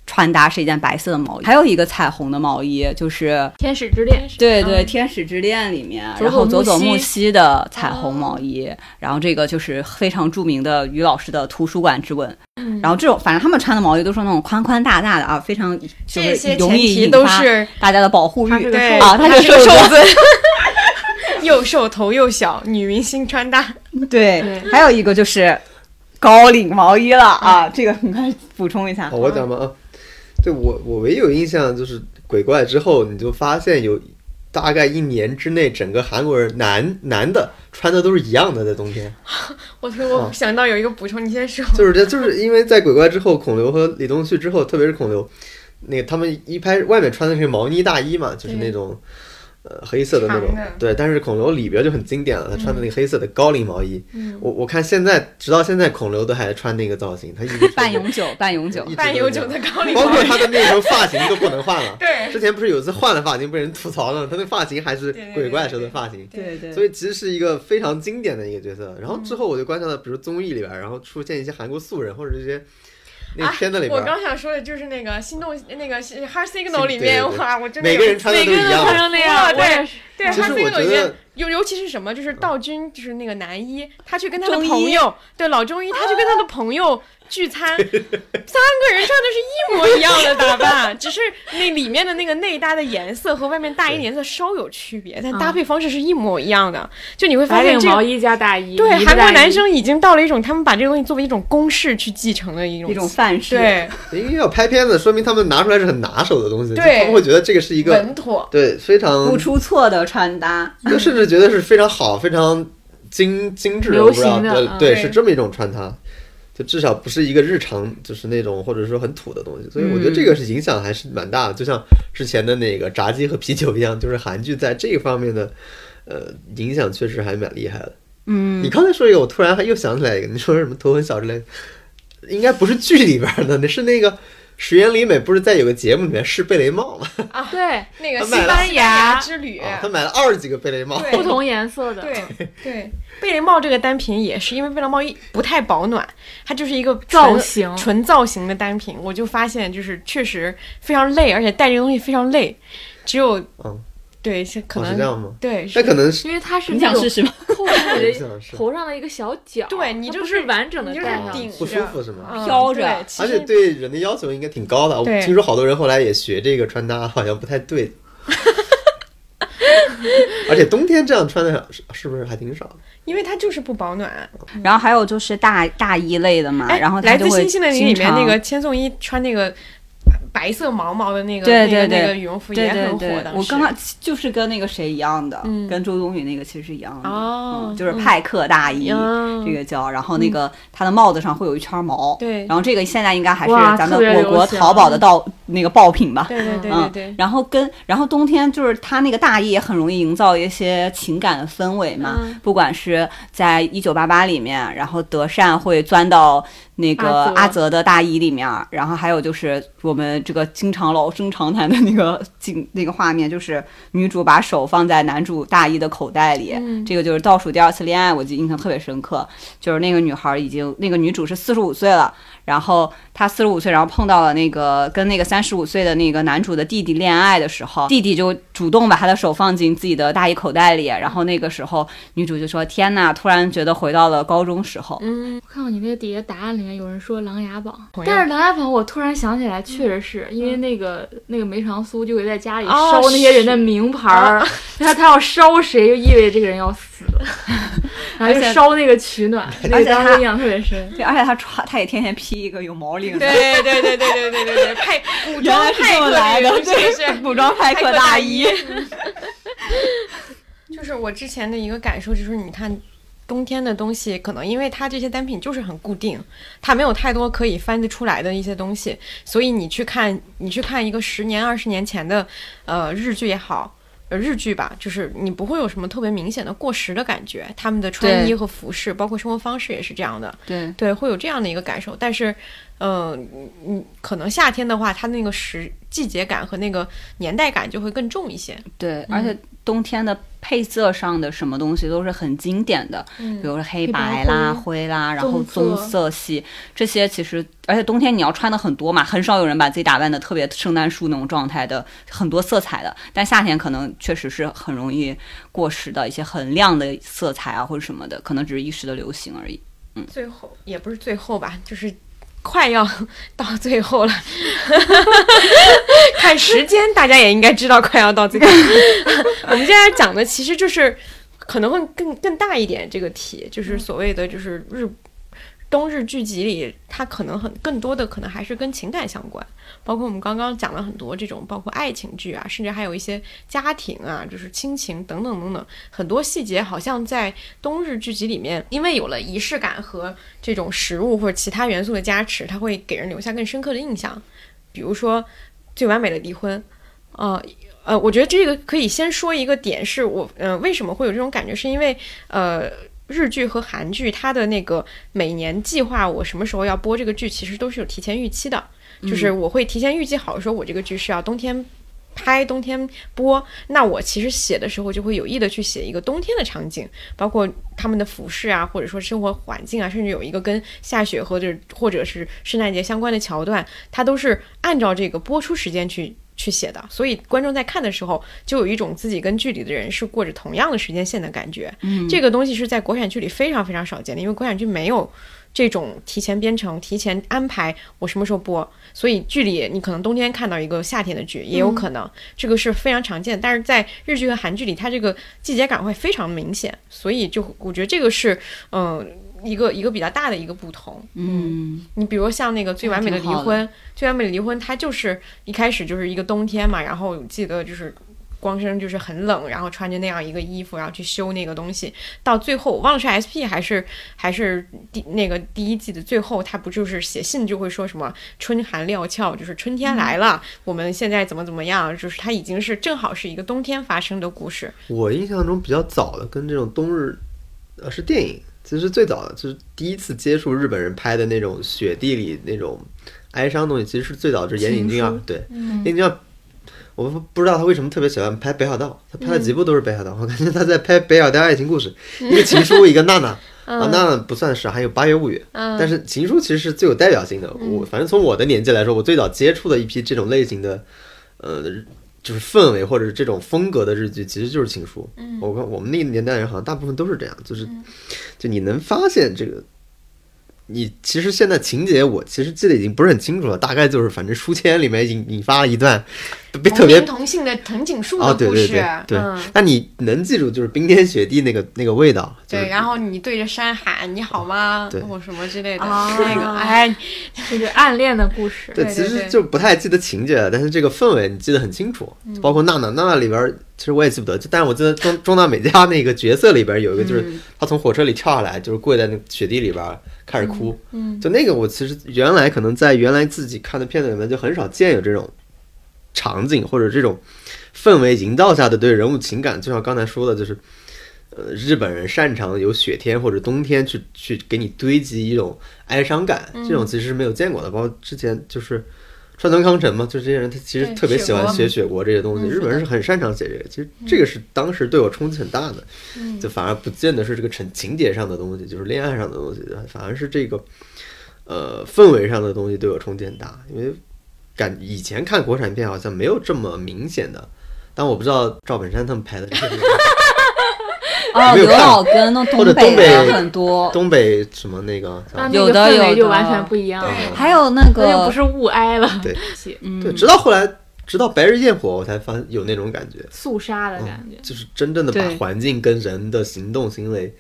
穿搭是一件白色的毛衣，还有一个彩虹的毛衣，就是天使之恋。对对，《嗯天使之恋》里面，然后佐佐木希的彩虹毛衣，然后这个就是非常著名的于老师的图书馆之吻。嗯然后这种，反正他们穿的毛衣都是那种宽宽大大的啊，非常就是这些容易前提引发都是大家的保护欲。对啊，他是个瘦是个瘦子，又瘦头又小，女明星穿搭。对对，还有一个就是高领毛衣了啊，这个很快补充一下好，。我讲吧啊。对我我唯一有印象就是鬼怪之后，你就发现有大概一年之内，整个韩国人男男的穿的都是一样的，在冬天。我我哦想到有一个补充，你先说。就是这，就是因为在鬼怪之后，孔刘和李东旭之后，特别是孔刘，那个他们一拍外面穿的是毛呢大衣嘛，就是那种呃黑色的那种，对。但是孔刘里边就很经典了，他穿的那个黑色的高领毛衣，嗯我我看现在直到现在孔刘都还穿那个造型，他一直 半永久，半永久一。半永久的高领包毛衣，括他的那时候发型都不能换了。对 之前不是有一次换了发型被人吐槽了，他那发型还是鬼怪时候的发型。对对所以其实是一个非常经典的一个角色。然后之后我就观察到，比如综艺里边，然后出现一些韩国素人或者这些那啊片子里边，我刚想说的就是那个心动那个 Heart Signal 心里面，对对对哇，我真的每个人穿的每个人都都一样。穿成那样。对其实 Heart 我 Signal 觉里面尤尤其是什么，就是道君，就是那个男一，他去跟他的朋友，对老中医，他去跟他的朋友聚餐，三个人穿的是一模一样的打扮，只是那里面的那个内搭的颜色和外面大衣的颜色稍有区别，但搭配方式是一模一样的。就你会发现这个。领毛衣加大衣，对，韩国男生已经到了一种，他们把这个东西作为一种公式去继承的一种一种范式。对因为要拍片子，说明他们拿出来是很拿手的东西，就对他们会觉得这个是一个稳妥。对非常不，出错的穿搭。就甚至觉得是非常好、非常精精致的，流我不知道，行的对是这么一种穿搭。就至少不是一个日常，就是那种或者说很土的东西。所以我觉得这个是影响还是蛮大的，就像之前的那个炸鸡和啤酒一样，就是韩剧在这一方面的呃影响确实还蛮厉害的。嗯，你刚才说一个，我突然还又想起来一个，你说什么头很小之类，应该不是剧里边的，那是那个石原里美不是在有个节目里面试贝雷帽吗？啊 对，那个西班牙之旅，他，买了二十几个贝雷帽。不同颜色的，对 对，贝雷帽这个单品也是因为贝雷帽一不太保暖，它就是一个造型。纯造型的单品，我就发现就是确实非常累，而且戴这个东西非常累，只有嗯，对是可哦能、是这样吗？对，那可能是因为它是你想试试吗？扣在我你想是的头上的一个小角，对你就是完整的你就是戴上顶去不舒服是吗？嗯飘着而且对人的要求应该挺高的。我听说好多人后来也学这个穿搭，好像不太对。而且冬天这样穿的是是不是还挺少的？因为它就是不保暖。然后还有就是大大衣类的嘛，哎，然后来自星星的你里面那个千颂伊穿那个白色毛毛的那个对对对那个那个羽绒服也很火，对对对，我刚刚就是跟那个谁一样的，嗯跟周冬雨那个其实是一样的，就是派克大衣，嗯这个叫，然后那个它的帽子上会有一圈毛，对然后这个现在应该还是咱们我国淘宝的到那个爆品吧，对对对对嗯对，然后跟然后冬天就是它那个大衣也很容易营造一些情感的氛围嘛，嗯不管是在一九八八里面，然后德善会钻到那个阿泽的大衣里面，然后还有就是我们这个经常老生常谈的那个景那个画面，就是女主把手放在男主大衣的口袋里，嗯这个就是倒数第二次恋爱，我记印象特别深刻，就是那个女孩已经那个女主是四十五岁了。然后她四十五岁，然后碰到了那个跟那个三十五岁的那个男主的弟弟恋爱的时候，弟弟就主动把他的手放进自己的大衣口袋里，然后那个时候女主就说：“天呐，突然觉得回到了高中时候。嗯，我看到你那个底下答案里面有人说《琅琊榜》，但是《琅琊榜》我突然想起来，确实是因为那个那个梅长苏就会在家里哦烧那些人的名牌儿，他他要烧谁，就意味着这个人要死，然后就烧那个取暖，那而且他个当时印象特别深。对，而且他穿，他也天天披一个有毛领的，对对对对对对对对，派古原装派克来的，对，是古装派克大衣。就是我之前的一个感受，就是你看冬天的东西，可能因为它这些单品就是很固定，它没有太多可以翻得出来的一些东西，所以你去看，你去看一个十年、二十年前的呃日剧也好。呃，日剧吧，就是你不会有什么特别明显的过时的感觉，他们的穿衣和服饰，包括生活方式也是这样的。对，对，会有这样的一个感受。但是，呃，你可能夏天的话，它那个时季节感和那个年代感就会更重一些。对，而且冬天的配色上的什么东西都是很经典的，嗯比如说黑黑白白啦、灰灰啦，然后棕棕色色系这些，其实而且冬天你要穿的很多嘛，很少有人把自己打扮的特别圣诞树那种状态的，很多色彩的。但夏天可能确实是很容易过时的一些很亮的色彩啊或者什么的，可能只是一时的流行而已。嗯最后也不是最后吧，就是快要到最后了。看时间，大家也应该知道快要到最后。我们现在讲的其实就是可能会更更大一点，这个题就是所谓的就是日。冬日剧集里，它可能很更多的可能还是跟情感相关，包括我们刚刚讲了很多这种，包括爱情剧啊，甚至还有一些家庭啊，就是亲情等等等等，很多细节好像在冬日剧集里面，因为有了仪式感和这种食物或者其他元素的加持，它会给人留下更深刻的印象。比如说《最完美的离婚》，呃呃，我觉得这个可以先说一个点，是我呃为什么会有这种感觉，是因为呃。日剧和韩剧，它的那个每年计划我什么时候要播这个剧，其实都是有提前预期的。就是我会提前预计好，说我这个剧是要冬天拍、冬天播。那我其实写的时候就会有意的去写一个冬天的场景，包括他们的服饰啊，或者说生活环境啊，甚至有一个跟下雪或者或者是圣诞节相关的桥段，它都是按照这个播出时间去。去写的，所以观众在看的时候，就有一种自己跟剧里的人是过着同样的时间线的感觉。嗯，这个东西是在国产剧里非常非常少见的，因为国产剧没有这种提前编程、提前安排我什么时候播，所以剧里你可能冬天看到一个夏天的剧，也有可能、这个是非常常见。但是在日剧和韩剧里，它这个季节感会非常明显，所以就我觉得这个是嗯、呃一个一个比较大的一个不同。嗯，你比如像那个《最完美的离婚》，《最完美的离婚》它就是一开始就是一个冬天嘛，然后我记得就是光生就是很冷，然后穿着那样一个衣服，然后去修那个东西。到最后我忘了是 SP 还是还是第那个第一季的最后，他不就是写信就会说什么春寒料峭，就是春天来了，我们现在怎么怎么样，就是它已经是正好是一个冬天发生的故事。我印象中比较早的跟这种冬日，呃，是电影。其实最早的就是第一次接触日本人拍的那种雪地里那种哀伤东西，其实是最早就是岩井俊二。对，岩井俊二，我不不知道他为什么特别喜欢拍北海道，他拍了几部都是北海道。我感觉他在拍北海道爱情故事，一个情书，一个娜娜。啊，娜娜不算是，还有八月物语。嗯但是情书其实是最有代表性的。我反正从我的年纪来说，我最早接触的一批这种类型的，呃，就是氛围或者是这种风格的日剧，其实就是情书。嗯，我看我们那个年代人好像大部分都是这样，就是，就你能发现这个，你其实现在情节我其实记得已经不是很清楚了，大概就是反正书签里面引引发了一段被特别同名同姓的藤井树哦，的故事，对对对对，嗯，那你能记住就是冰天雪地那个那个味道，就是对，然后你对着山喊你好吗？对或什么之类的，哦那个，哎，就是暗恋的故事。对，对对对其实就不太记得情节了，但是这个氛围你记得很清楚，嗯包括娜娜，娜娜里边儿其实我也记不得，就但是我记得中中岛美嘉那个角色里边儿有一个就是嗯她从火车里跳下来，就是跪在那雪地里边儿开始哭，嗯，就那个我其实原来可能在原来自己看的片子里面就很少见有这种场景或者这种氛围营造下的对人物情感，就像刚才说的，就是。呃，日本人擅长有雪天或者冬天去去给你堆积一种哀伤感，这种其实是没有见过的。包括之前就是川端康成嘛，就这些人他其实特别喜欢写雪国这些东西。嗯日本人是很擅长写这个，其实这个是当时对我冲击很大的，就反而不见得是这个情情节上的东西，就是恋爱上的东西，反而是这个呃氛围上的东西对我冲击很大，因为感以前看国产片好像没有这么明显的。但我不知道赵本山他们拍的这个 哦，刘老根那东北的很多，东北什么那个有的有的就完全不一样了，还有那那个就不是雾哀了，对嗯对，直到后来，直到《白日焰火》，我才发有那种感觉，肃杀的感觉。就是真正的把环境跟人的行动行为，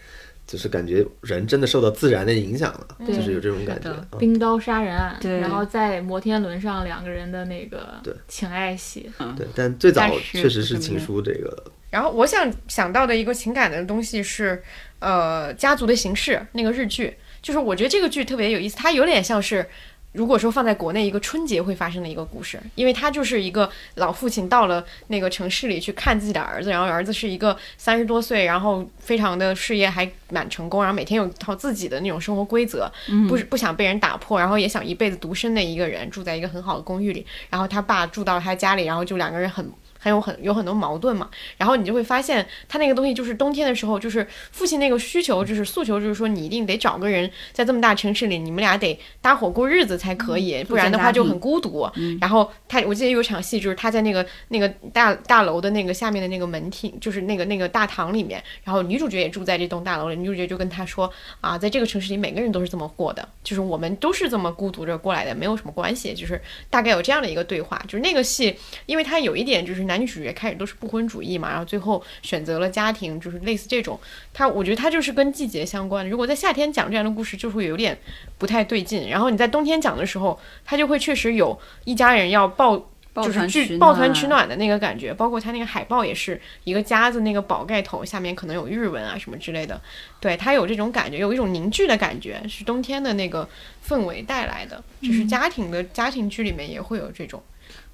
就是感觉人真的受到自然的影响了，就是有这种感觉冰刀杀人案，对然后在摩天轮上两个人的那个对情爱戏，对，但最早确实是情书这个，然后我想想到的一个情感的东西是，呃，家族的形式那个日剧，就是我觉得这个剧特别有意思，它有点像是。如果说放在国内一个春节会发生的一个故事，因为他就是一个老父亲到了那个城市里去看自己的儿子，然后儿子是一个三十多岁，然后非常的事业还蛮成功，然后每天有一套自己的那种生活规则，不是不想被人打破，然后也想一辈子独身的一个人，住在一个很好的公寓里，然后他爸住到他家里，然后就两个人很很有很有很多矛盾嘛，然后你就会发现他那个东西就是冬天的时候，就是父亲那个需求就是诉求，就是说你一定得找个人在这么大城市里，你们俩得搭伙过日子才可以，不然的话就很孤独。然后他我记得有场戏就是他在那个那个大大楼的那个下面的那个门厅，就是那个那个大堂里面，然后女主角也住在这栋大楼里，女主角就跟他说啊，在这个城市里每个人都是这么过的，就是我们都是这么孤独着过来的，没有什么关系，就是大概有这样的一个对话，就是那个戏，因为它有一点就是男女主角开始都是不婚主义嘛，然后最后选择了家庭，就是类似这种，它我觉得它就是跟季节相关的。如果在夏天讲这样的故事，就会有点不太对劲。然后你在冬天讲的时候，它就会确实有一家人要抱。就是抱团取剧抱团取暖的那个感觉，包括它那个海报也是一个夹子，那个宝盖头下面可能有日文啊什么之类的，对，它有这种感觉，有一种凝聚的感觉，是冬天的那个氛围带来的。就是家庭的家庭剧里面也会有这种，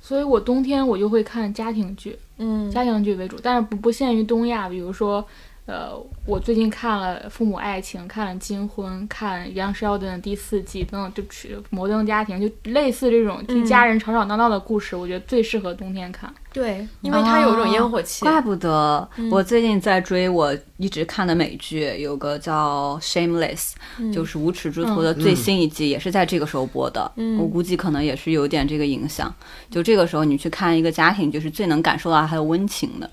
所以我冬天我就会看家庭剧，嗯家庭剧为主，但是不不限于东亚，比如说。呃，我最近看了《父母爱情》，看了《金婚》，看《杨 Sheldon》的第四季等等，就去摩登家庭，就类似这种一家人吵吵闹闹的故事，我觉得最适合冬天看。对，因为它有一种烟火气。怪不得我最近在追我一直看的美剧，有个叫《Shameless》，就是无耻之徒的最新一季，也是在这个时候播的。我估计可能也是有点这个影响。就这个时候你去看一个家庭，就是最能感受到它的温情的。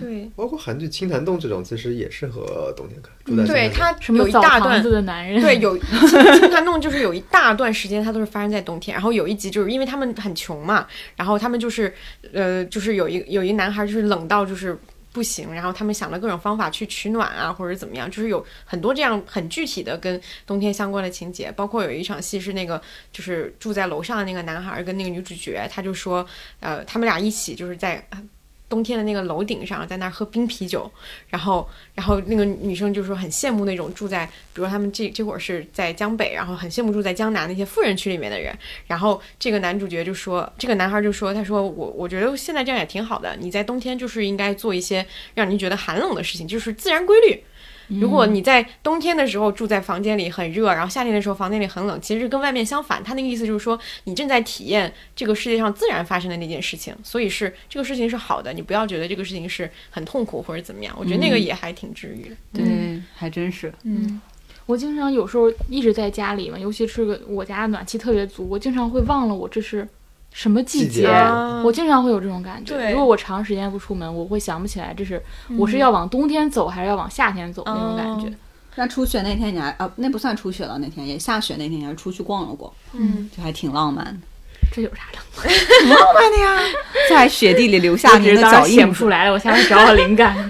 对，包括韩剧《青潭洞》这种，其实也适合冬天看。住在对，青潭洞它什么有一大段子的男人？对，有青潭洞就是有一大段时间，它都是发生在冬天。然后有一集就是因为他们很穷嘛，然后他们就是呃，就是有一有一男孩就是冷到就是不行，然后他们想了各种方法去取暖啊，或者怎么样，就是有很多这样很具体的跟冬天相关的情节。包括有一场戏是那个就是住在楼上的那个男孩跟那个女主角，他就说呃，他们俩一起就是在。冬天的那个楼顶上，在那儿喝冰啤酒，然后然后那个女生就说很羡慕那种住在，比如他们这这会儿是在江北，然后很羡慕住在江南那些富人区里面的人。然后这个男主角就说，这个男孩就说，他说我我觉得现在这样也挺好的，你在冬天就是应该做一些让你觉得寒冷的事情，就是自然规律。如果你在冬天的时候住在房间里很热，然后夏天的时候房间里很冷，其实是跟外面相反。他那个意思就是说，你正在体验这个世界上自然发生的那件事情，所以是这个事情是好的，你不要觉得这个事情是很痛苦或者怎么样。我觉得那个也还挺治愈的。对，还真是。嗯，我经常有时候一直在家里嘛，尤其是个我家暖气特别足，我经常会忘了我这是什么季季节啊我经常会有这种感觉。对如果我长时间不出门，我会想不起来这是我是要往冬天走还是要往夏天走那种感觉。哦那初雪那天你还啊，那不算初雪了，那天也下雪那天你还出去逛了逛，嗯，就还挺浪漫的，这有啥的？浪漫的呀。在雪地里留下我只您的脚印子。不出来了，我下次找找灵感。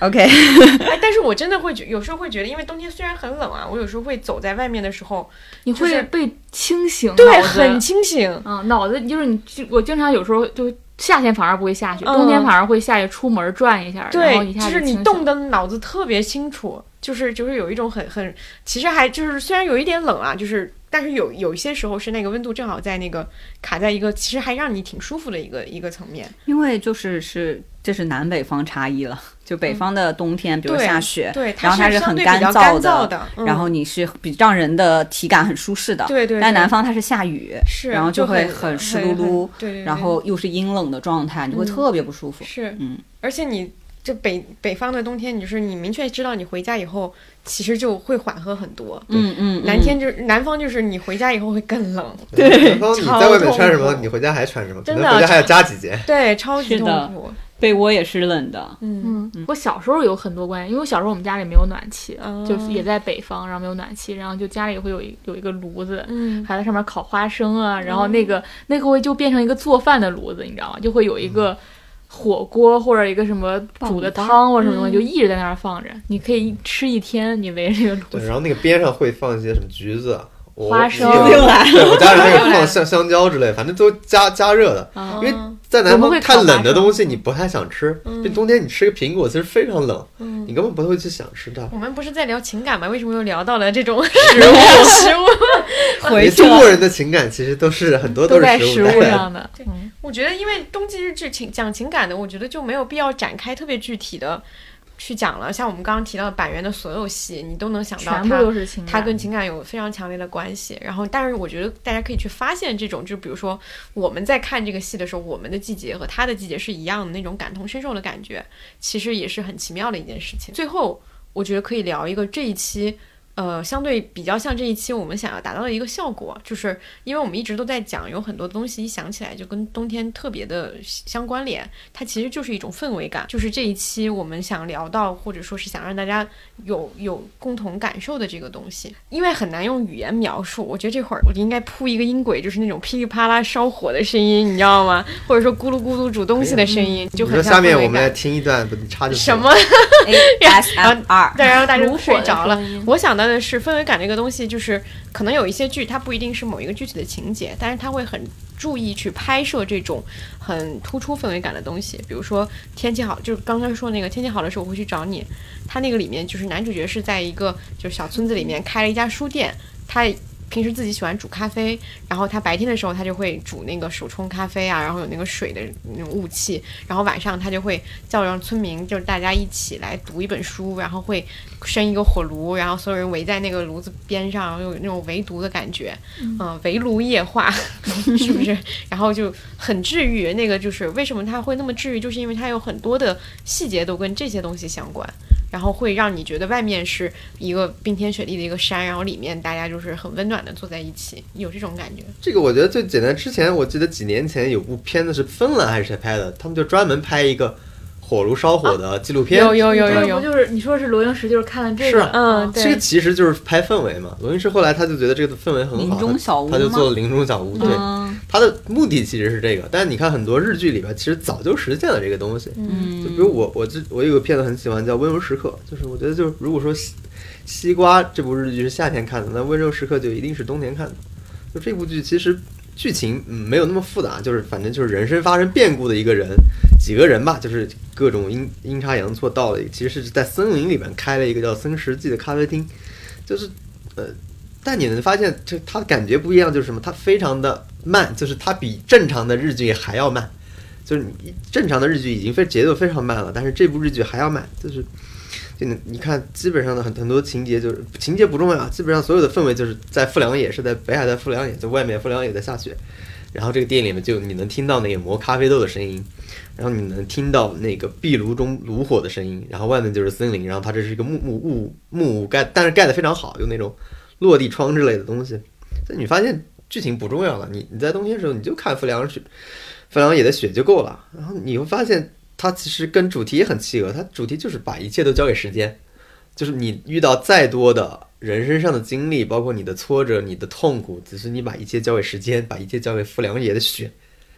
OK，哎，但是我真的会觉，有时候会觉得，因为冬天虽然很冷啊，我有时候会走在外面的时候，你会被清醒，对，很清醒。嗯，脑子就是你，我经常有时候就夏天反而不会下去，嗯冬天反而会下去，出门转一下，然后对，一就是你动的脑子特别清楚，就是就是有一种很很，其实还就是虽然有一点冷啊，就是但是有有一些时候是那个温度正好在那个卡在一个其实还让你挺舒服的一个一个层面。因为就是是这是南北方差异了，就北方的冬天，比如下雪，对，然后它是很干燥燥的，嗯然后你是比让人的体感很舒适的。对对，但南方它是下雨，是，然后就会很湿漉漉，对然后又是阴冷的状态，你会嗯特别不舒服。是，嗯，而且你这北北方的冬天，你就是你明确知道你回家以后，其实就会缓和很多。嗯嗯，南天就是南方，就是你回家以后会更冷，对，南方你在外面穿什么，你回家还穿什么，可真的能回家还要加几件。对，超级的痛苦。被窝也是冷的。嗯，嗯，我小时候有很多关系，因为我小时候我们家里没有暖气，哦就是也在北方，然后没有暖气，然后就家里会有一有一个炉子，嗯还在上面烤花生啊，然后那个、那个会就变成一个做饭的炉子，你知道吗？就会有一个火锅或者一个什么煮的汤或者什么东西，嗯就一直在那儿放着，你可以吃一天，你围着这个炉对，子。然后那个边上会放一些什么橘子、我花生对我家里还有放香香蕉之类，反正都加加热的。啊因为嗯在南方太冷的东西你不太想吃，嗯这冬天你吃个苹果其实非常冷，嗯你根本不会去想吃它。我们不是在聊情感吗？为什么又聊到了这种食物？食物？回中国人的情感其实都是很多都是食物。上的，对，我觉得，因为冬季日志情讲情感的，我觉得就没有必要展开特别具体的去讲了。像我们刚刚提到的板垣的所有戏，你都能想到他都是情感。它跟情感有非常强烈的关系。然后，但是我觉得大家可以去发现这种，就比如说我们在看这个戏的时候，我们的季节和他的季节是一样的那种感同身受的感觉，其实也是很奇妙的一件事情。最后，我觉得可以聊一个这一期。呃，相对比较像这一期我们想要达到的一个效果，就是因为我们一直都在讲，有很多东西一想起来就跟冬天特别的相关联，它其实就是一种氛围感。就是这一期我们想聊到，或者说是想让大家有有共同感受的这个东西，因为很难用语言描述。我觉得这会儿我就应该铺一个音轨，就是那种噼里啪啦烧火的声音，你知道吗？或者说咕噜咕噜煮东西的声音，就很像下面我们来。听一段，插进去什么？ASMR，对，然后大家都炉火的睡着了。我想到呃是氛围感这个东西，就是可能有一些剧它不一定是某一个具体的情节，但是它会很注意去拍摄这种很突出氛围感的东西。比如说天气好，就是刚刚说那个天气好的时候我会去找你，它那个里面就是男主角是在一个就是小村子里面开了一家书店，他。平时自己喜欢煮咖啡，然后他白天的时候他就会煮那个手冲咖啡啊，然后有那个水的那种雾气，然后晚上他就会叫上村民，就是大家一起来读一本书，然后会生一个火炉，然后所有人围在那个炉子边上，有那种围炉的感觉，嗯、围炉夜话，是不是？然后就很治愈。那个就是为什么他会那么治愈，就是因为它有很多的细节都跟这些东西相关。然后会让你觉得外面是一个冰天雪地的一个山，然后里面大家就是很温暖的坐在一起，有这种感觉。这个我觉得最简单。之前我记得几年前有部片子是芬兰还是谁拍的，他们就专门拍一个火炉烧火的纪录片。有有有有有，就是你说是罗英石，就是看了这个，是啊嗯，这个对，其实就是拍氛围嘛。罗英石后来他就觉得这个氛围很好，林中小屋吗他就做了林中小屋。对，嗯他的目的其实是这个，但是你看很多日剧里边其实早就实现了这个东西。嗯就比如我我这我有个片子很喜欢叫《温柔时刻》，就是我觉得就是如果说西西瓜这部日剧是夏天看的，那《温柔时刻》就一定是冬天看的。就这部剧其实剧情嗯没有那么复杂，就是反正就是人生发生变故的一个人，几个人吧，就是各种阴阴差阳错到了，其实是在森林里面开了一个叫森石记的咖啡厅，就是呃，但你能发现就它感觉不一样，就是什么？它非常的慢，就是它比正常的日剧还要慢，就是你正常的日剧已经非节奏非常慢了，但是这部日剧还要慢，就是。就你你看，基本上的很很多情节就是情节不重要，基本上所有的氛围就是在富良野，是在北海在富良野，就外面富良野在下雪，然后这个店里面就你能听到那个磨咖啡豆的声音，然后你能听到那个壁炉中炉火的声音，然后外面就是森林，然后它这是一个木木屋木屋盖，但是盖的非常好，有那种落地窗之类的东西。所以你发现剧情不重要了，你你在冬天的时候你就看富良雪，富良野的雪就够了，然后你会发现。它其实跟主题也很契合，它主题就是把一切都交给时间，就是你遇到再多的人生上的经历，包括你的挫折、你的痛苦，只是你把一切交给时间，把一切交给富良野的雪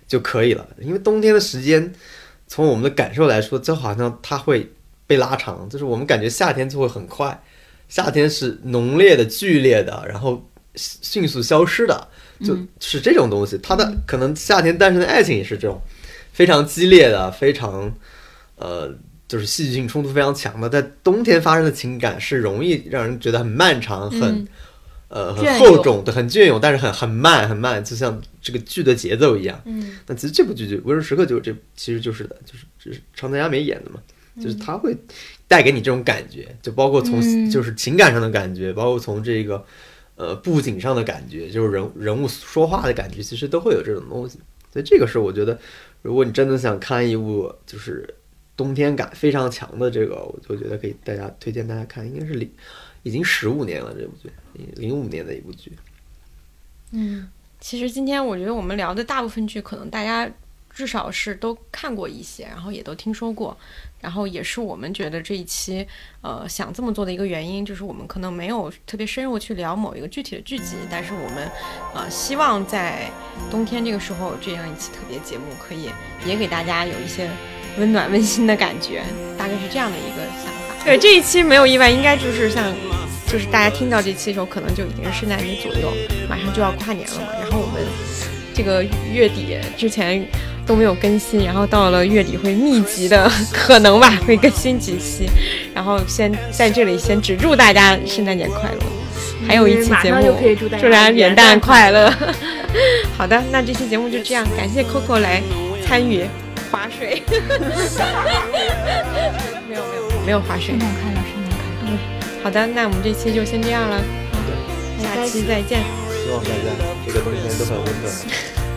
就可以了。因为冬天的时间，从我们的感受来说，就好像它会被拉长，就是我们感觉夏天就会很快，夏天是浓烈的、剧烈的，然后迅速消失的，就是这种东西。它的可能夏天诞生的爱情也是这种。非常激烈的，非常，呃，就是戏剧性冲突非常强的，在冬天发生的情感是容易让人觉得很漫长，很，呃，很厚重的，很隽永，但是很很慢，很慢，就像这个剧的节奏一样。嗯，那其实这部剧就《温柔时刻》就这其实就是的，就是就是长泽雅美演的嘛，就是他会带给你这种感觉，就包括从就是情感上的感觉，包括从这个呃布景上的感觉，就是人人物说话的感觉，其实都会有这种东西。所以这个是我觉得。如果你真的想看一部就是冬天感非常强的这个，我就觉得可以大家推荐大家看，应该是零已经十五年了这部剧，零五年的一部剧。嗯，其实今天我觉得我们聊的大部分剧，可能大家至少是都看过一些，然后也都听说过。然后也是我们觉得这一期，呃，想这么做的一个原因，就是我们可能没有特别深入去聊某一个具体的剧集，但是我们，呃，希望在冬天这个时候这样一期特别节目，可以也给大家有一些温暖温馨的感觉，大概是这样的一个想法。对，这一期没有意外，应该就是像，就是大家听到这期的时候，可能就已经是圣诞节左右，马上就要跨年了嘛。然后我们这个月底之前。都没有更新，然后到了月底会密集的可能吧，会更新几期。然后先在这里先只祝大家圣诞节快乐，还有一期节目祝大家元旦快乐。好的，那这期节目就这样，感谢 Coco 来参与划水。没有没有没有划水。圣诞快乐，圣诞快乐。好的，那我们这期就先这样了。下期再见。希望大家这个冬天都很温暖。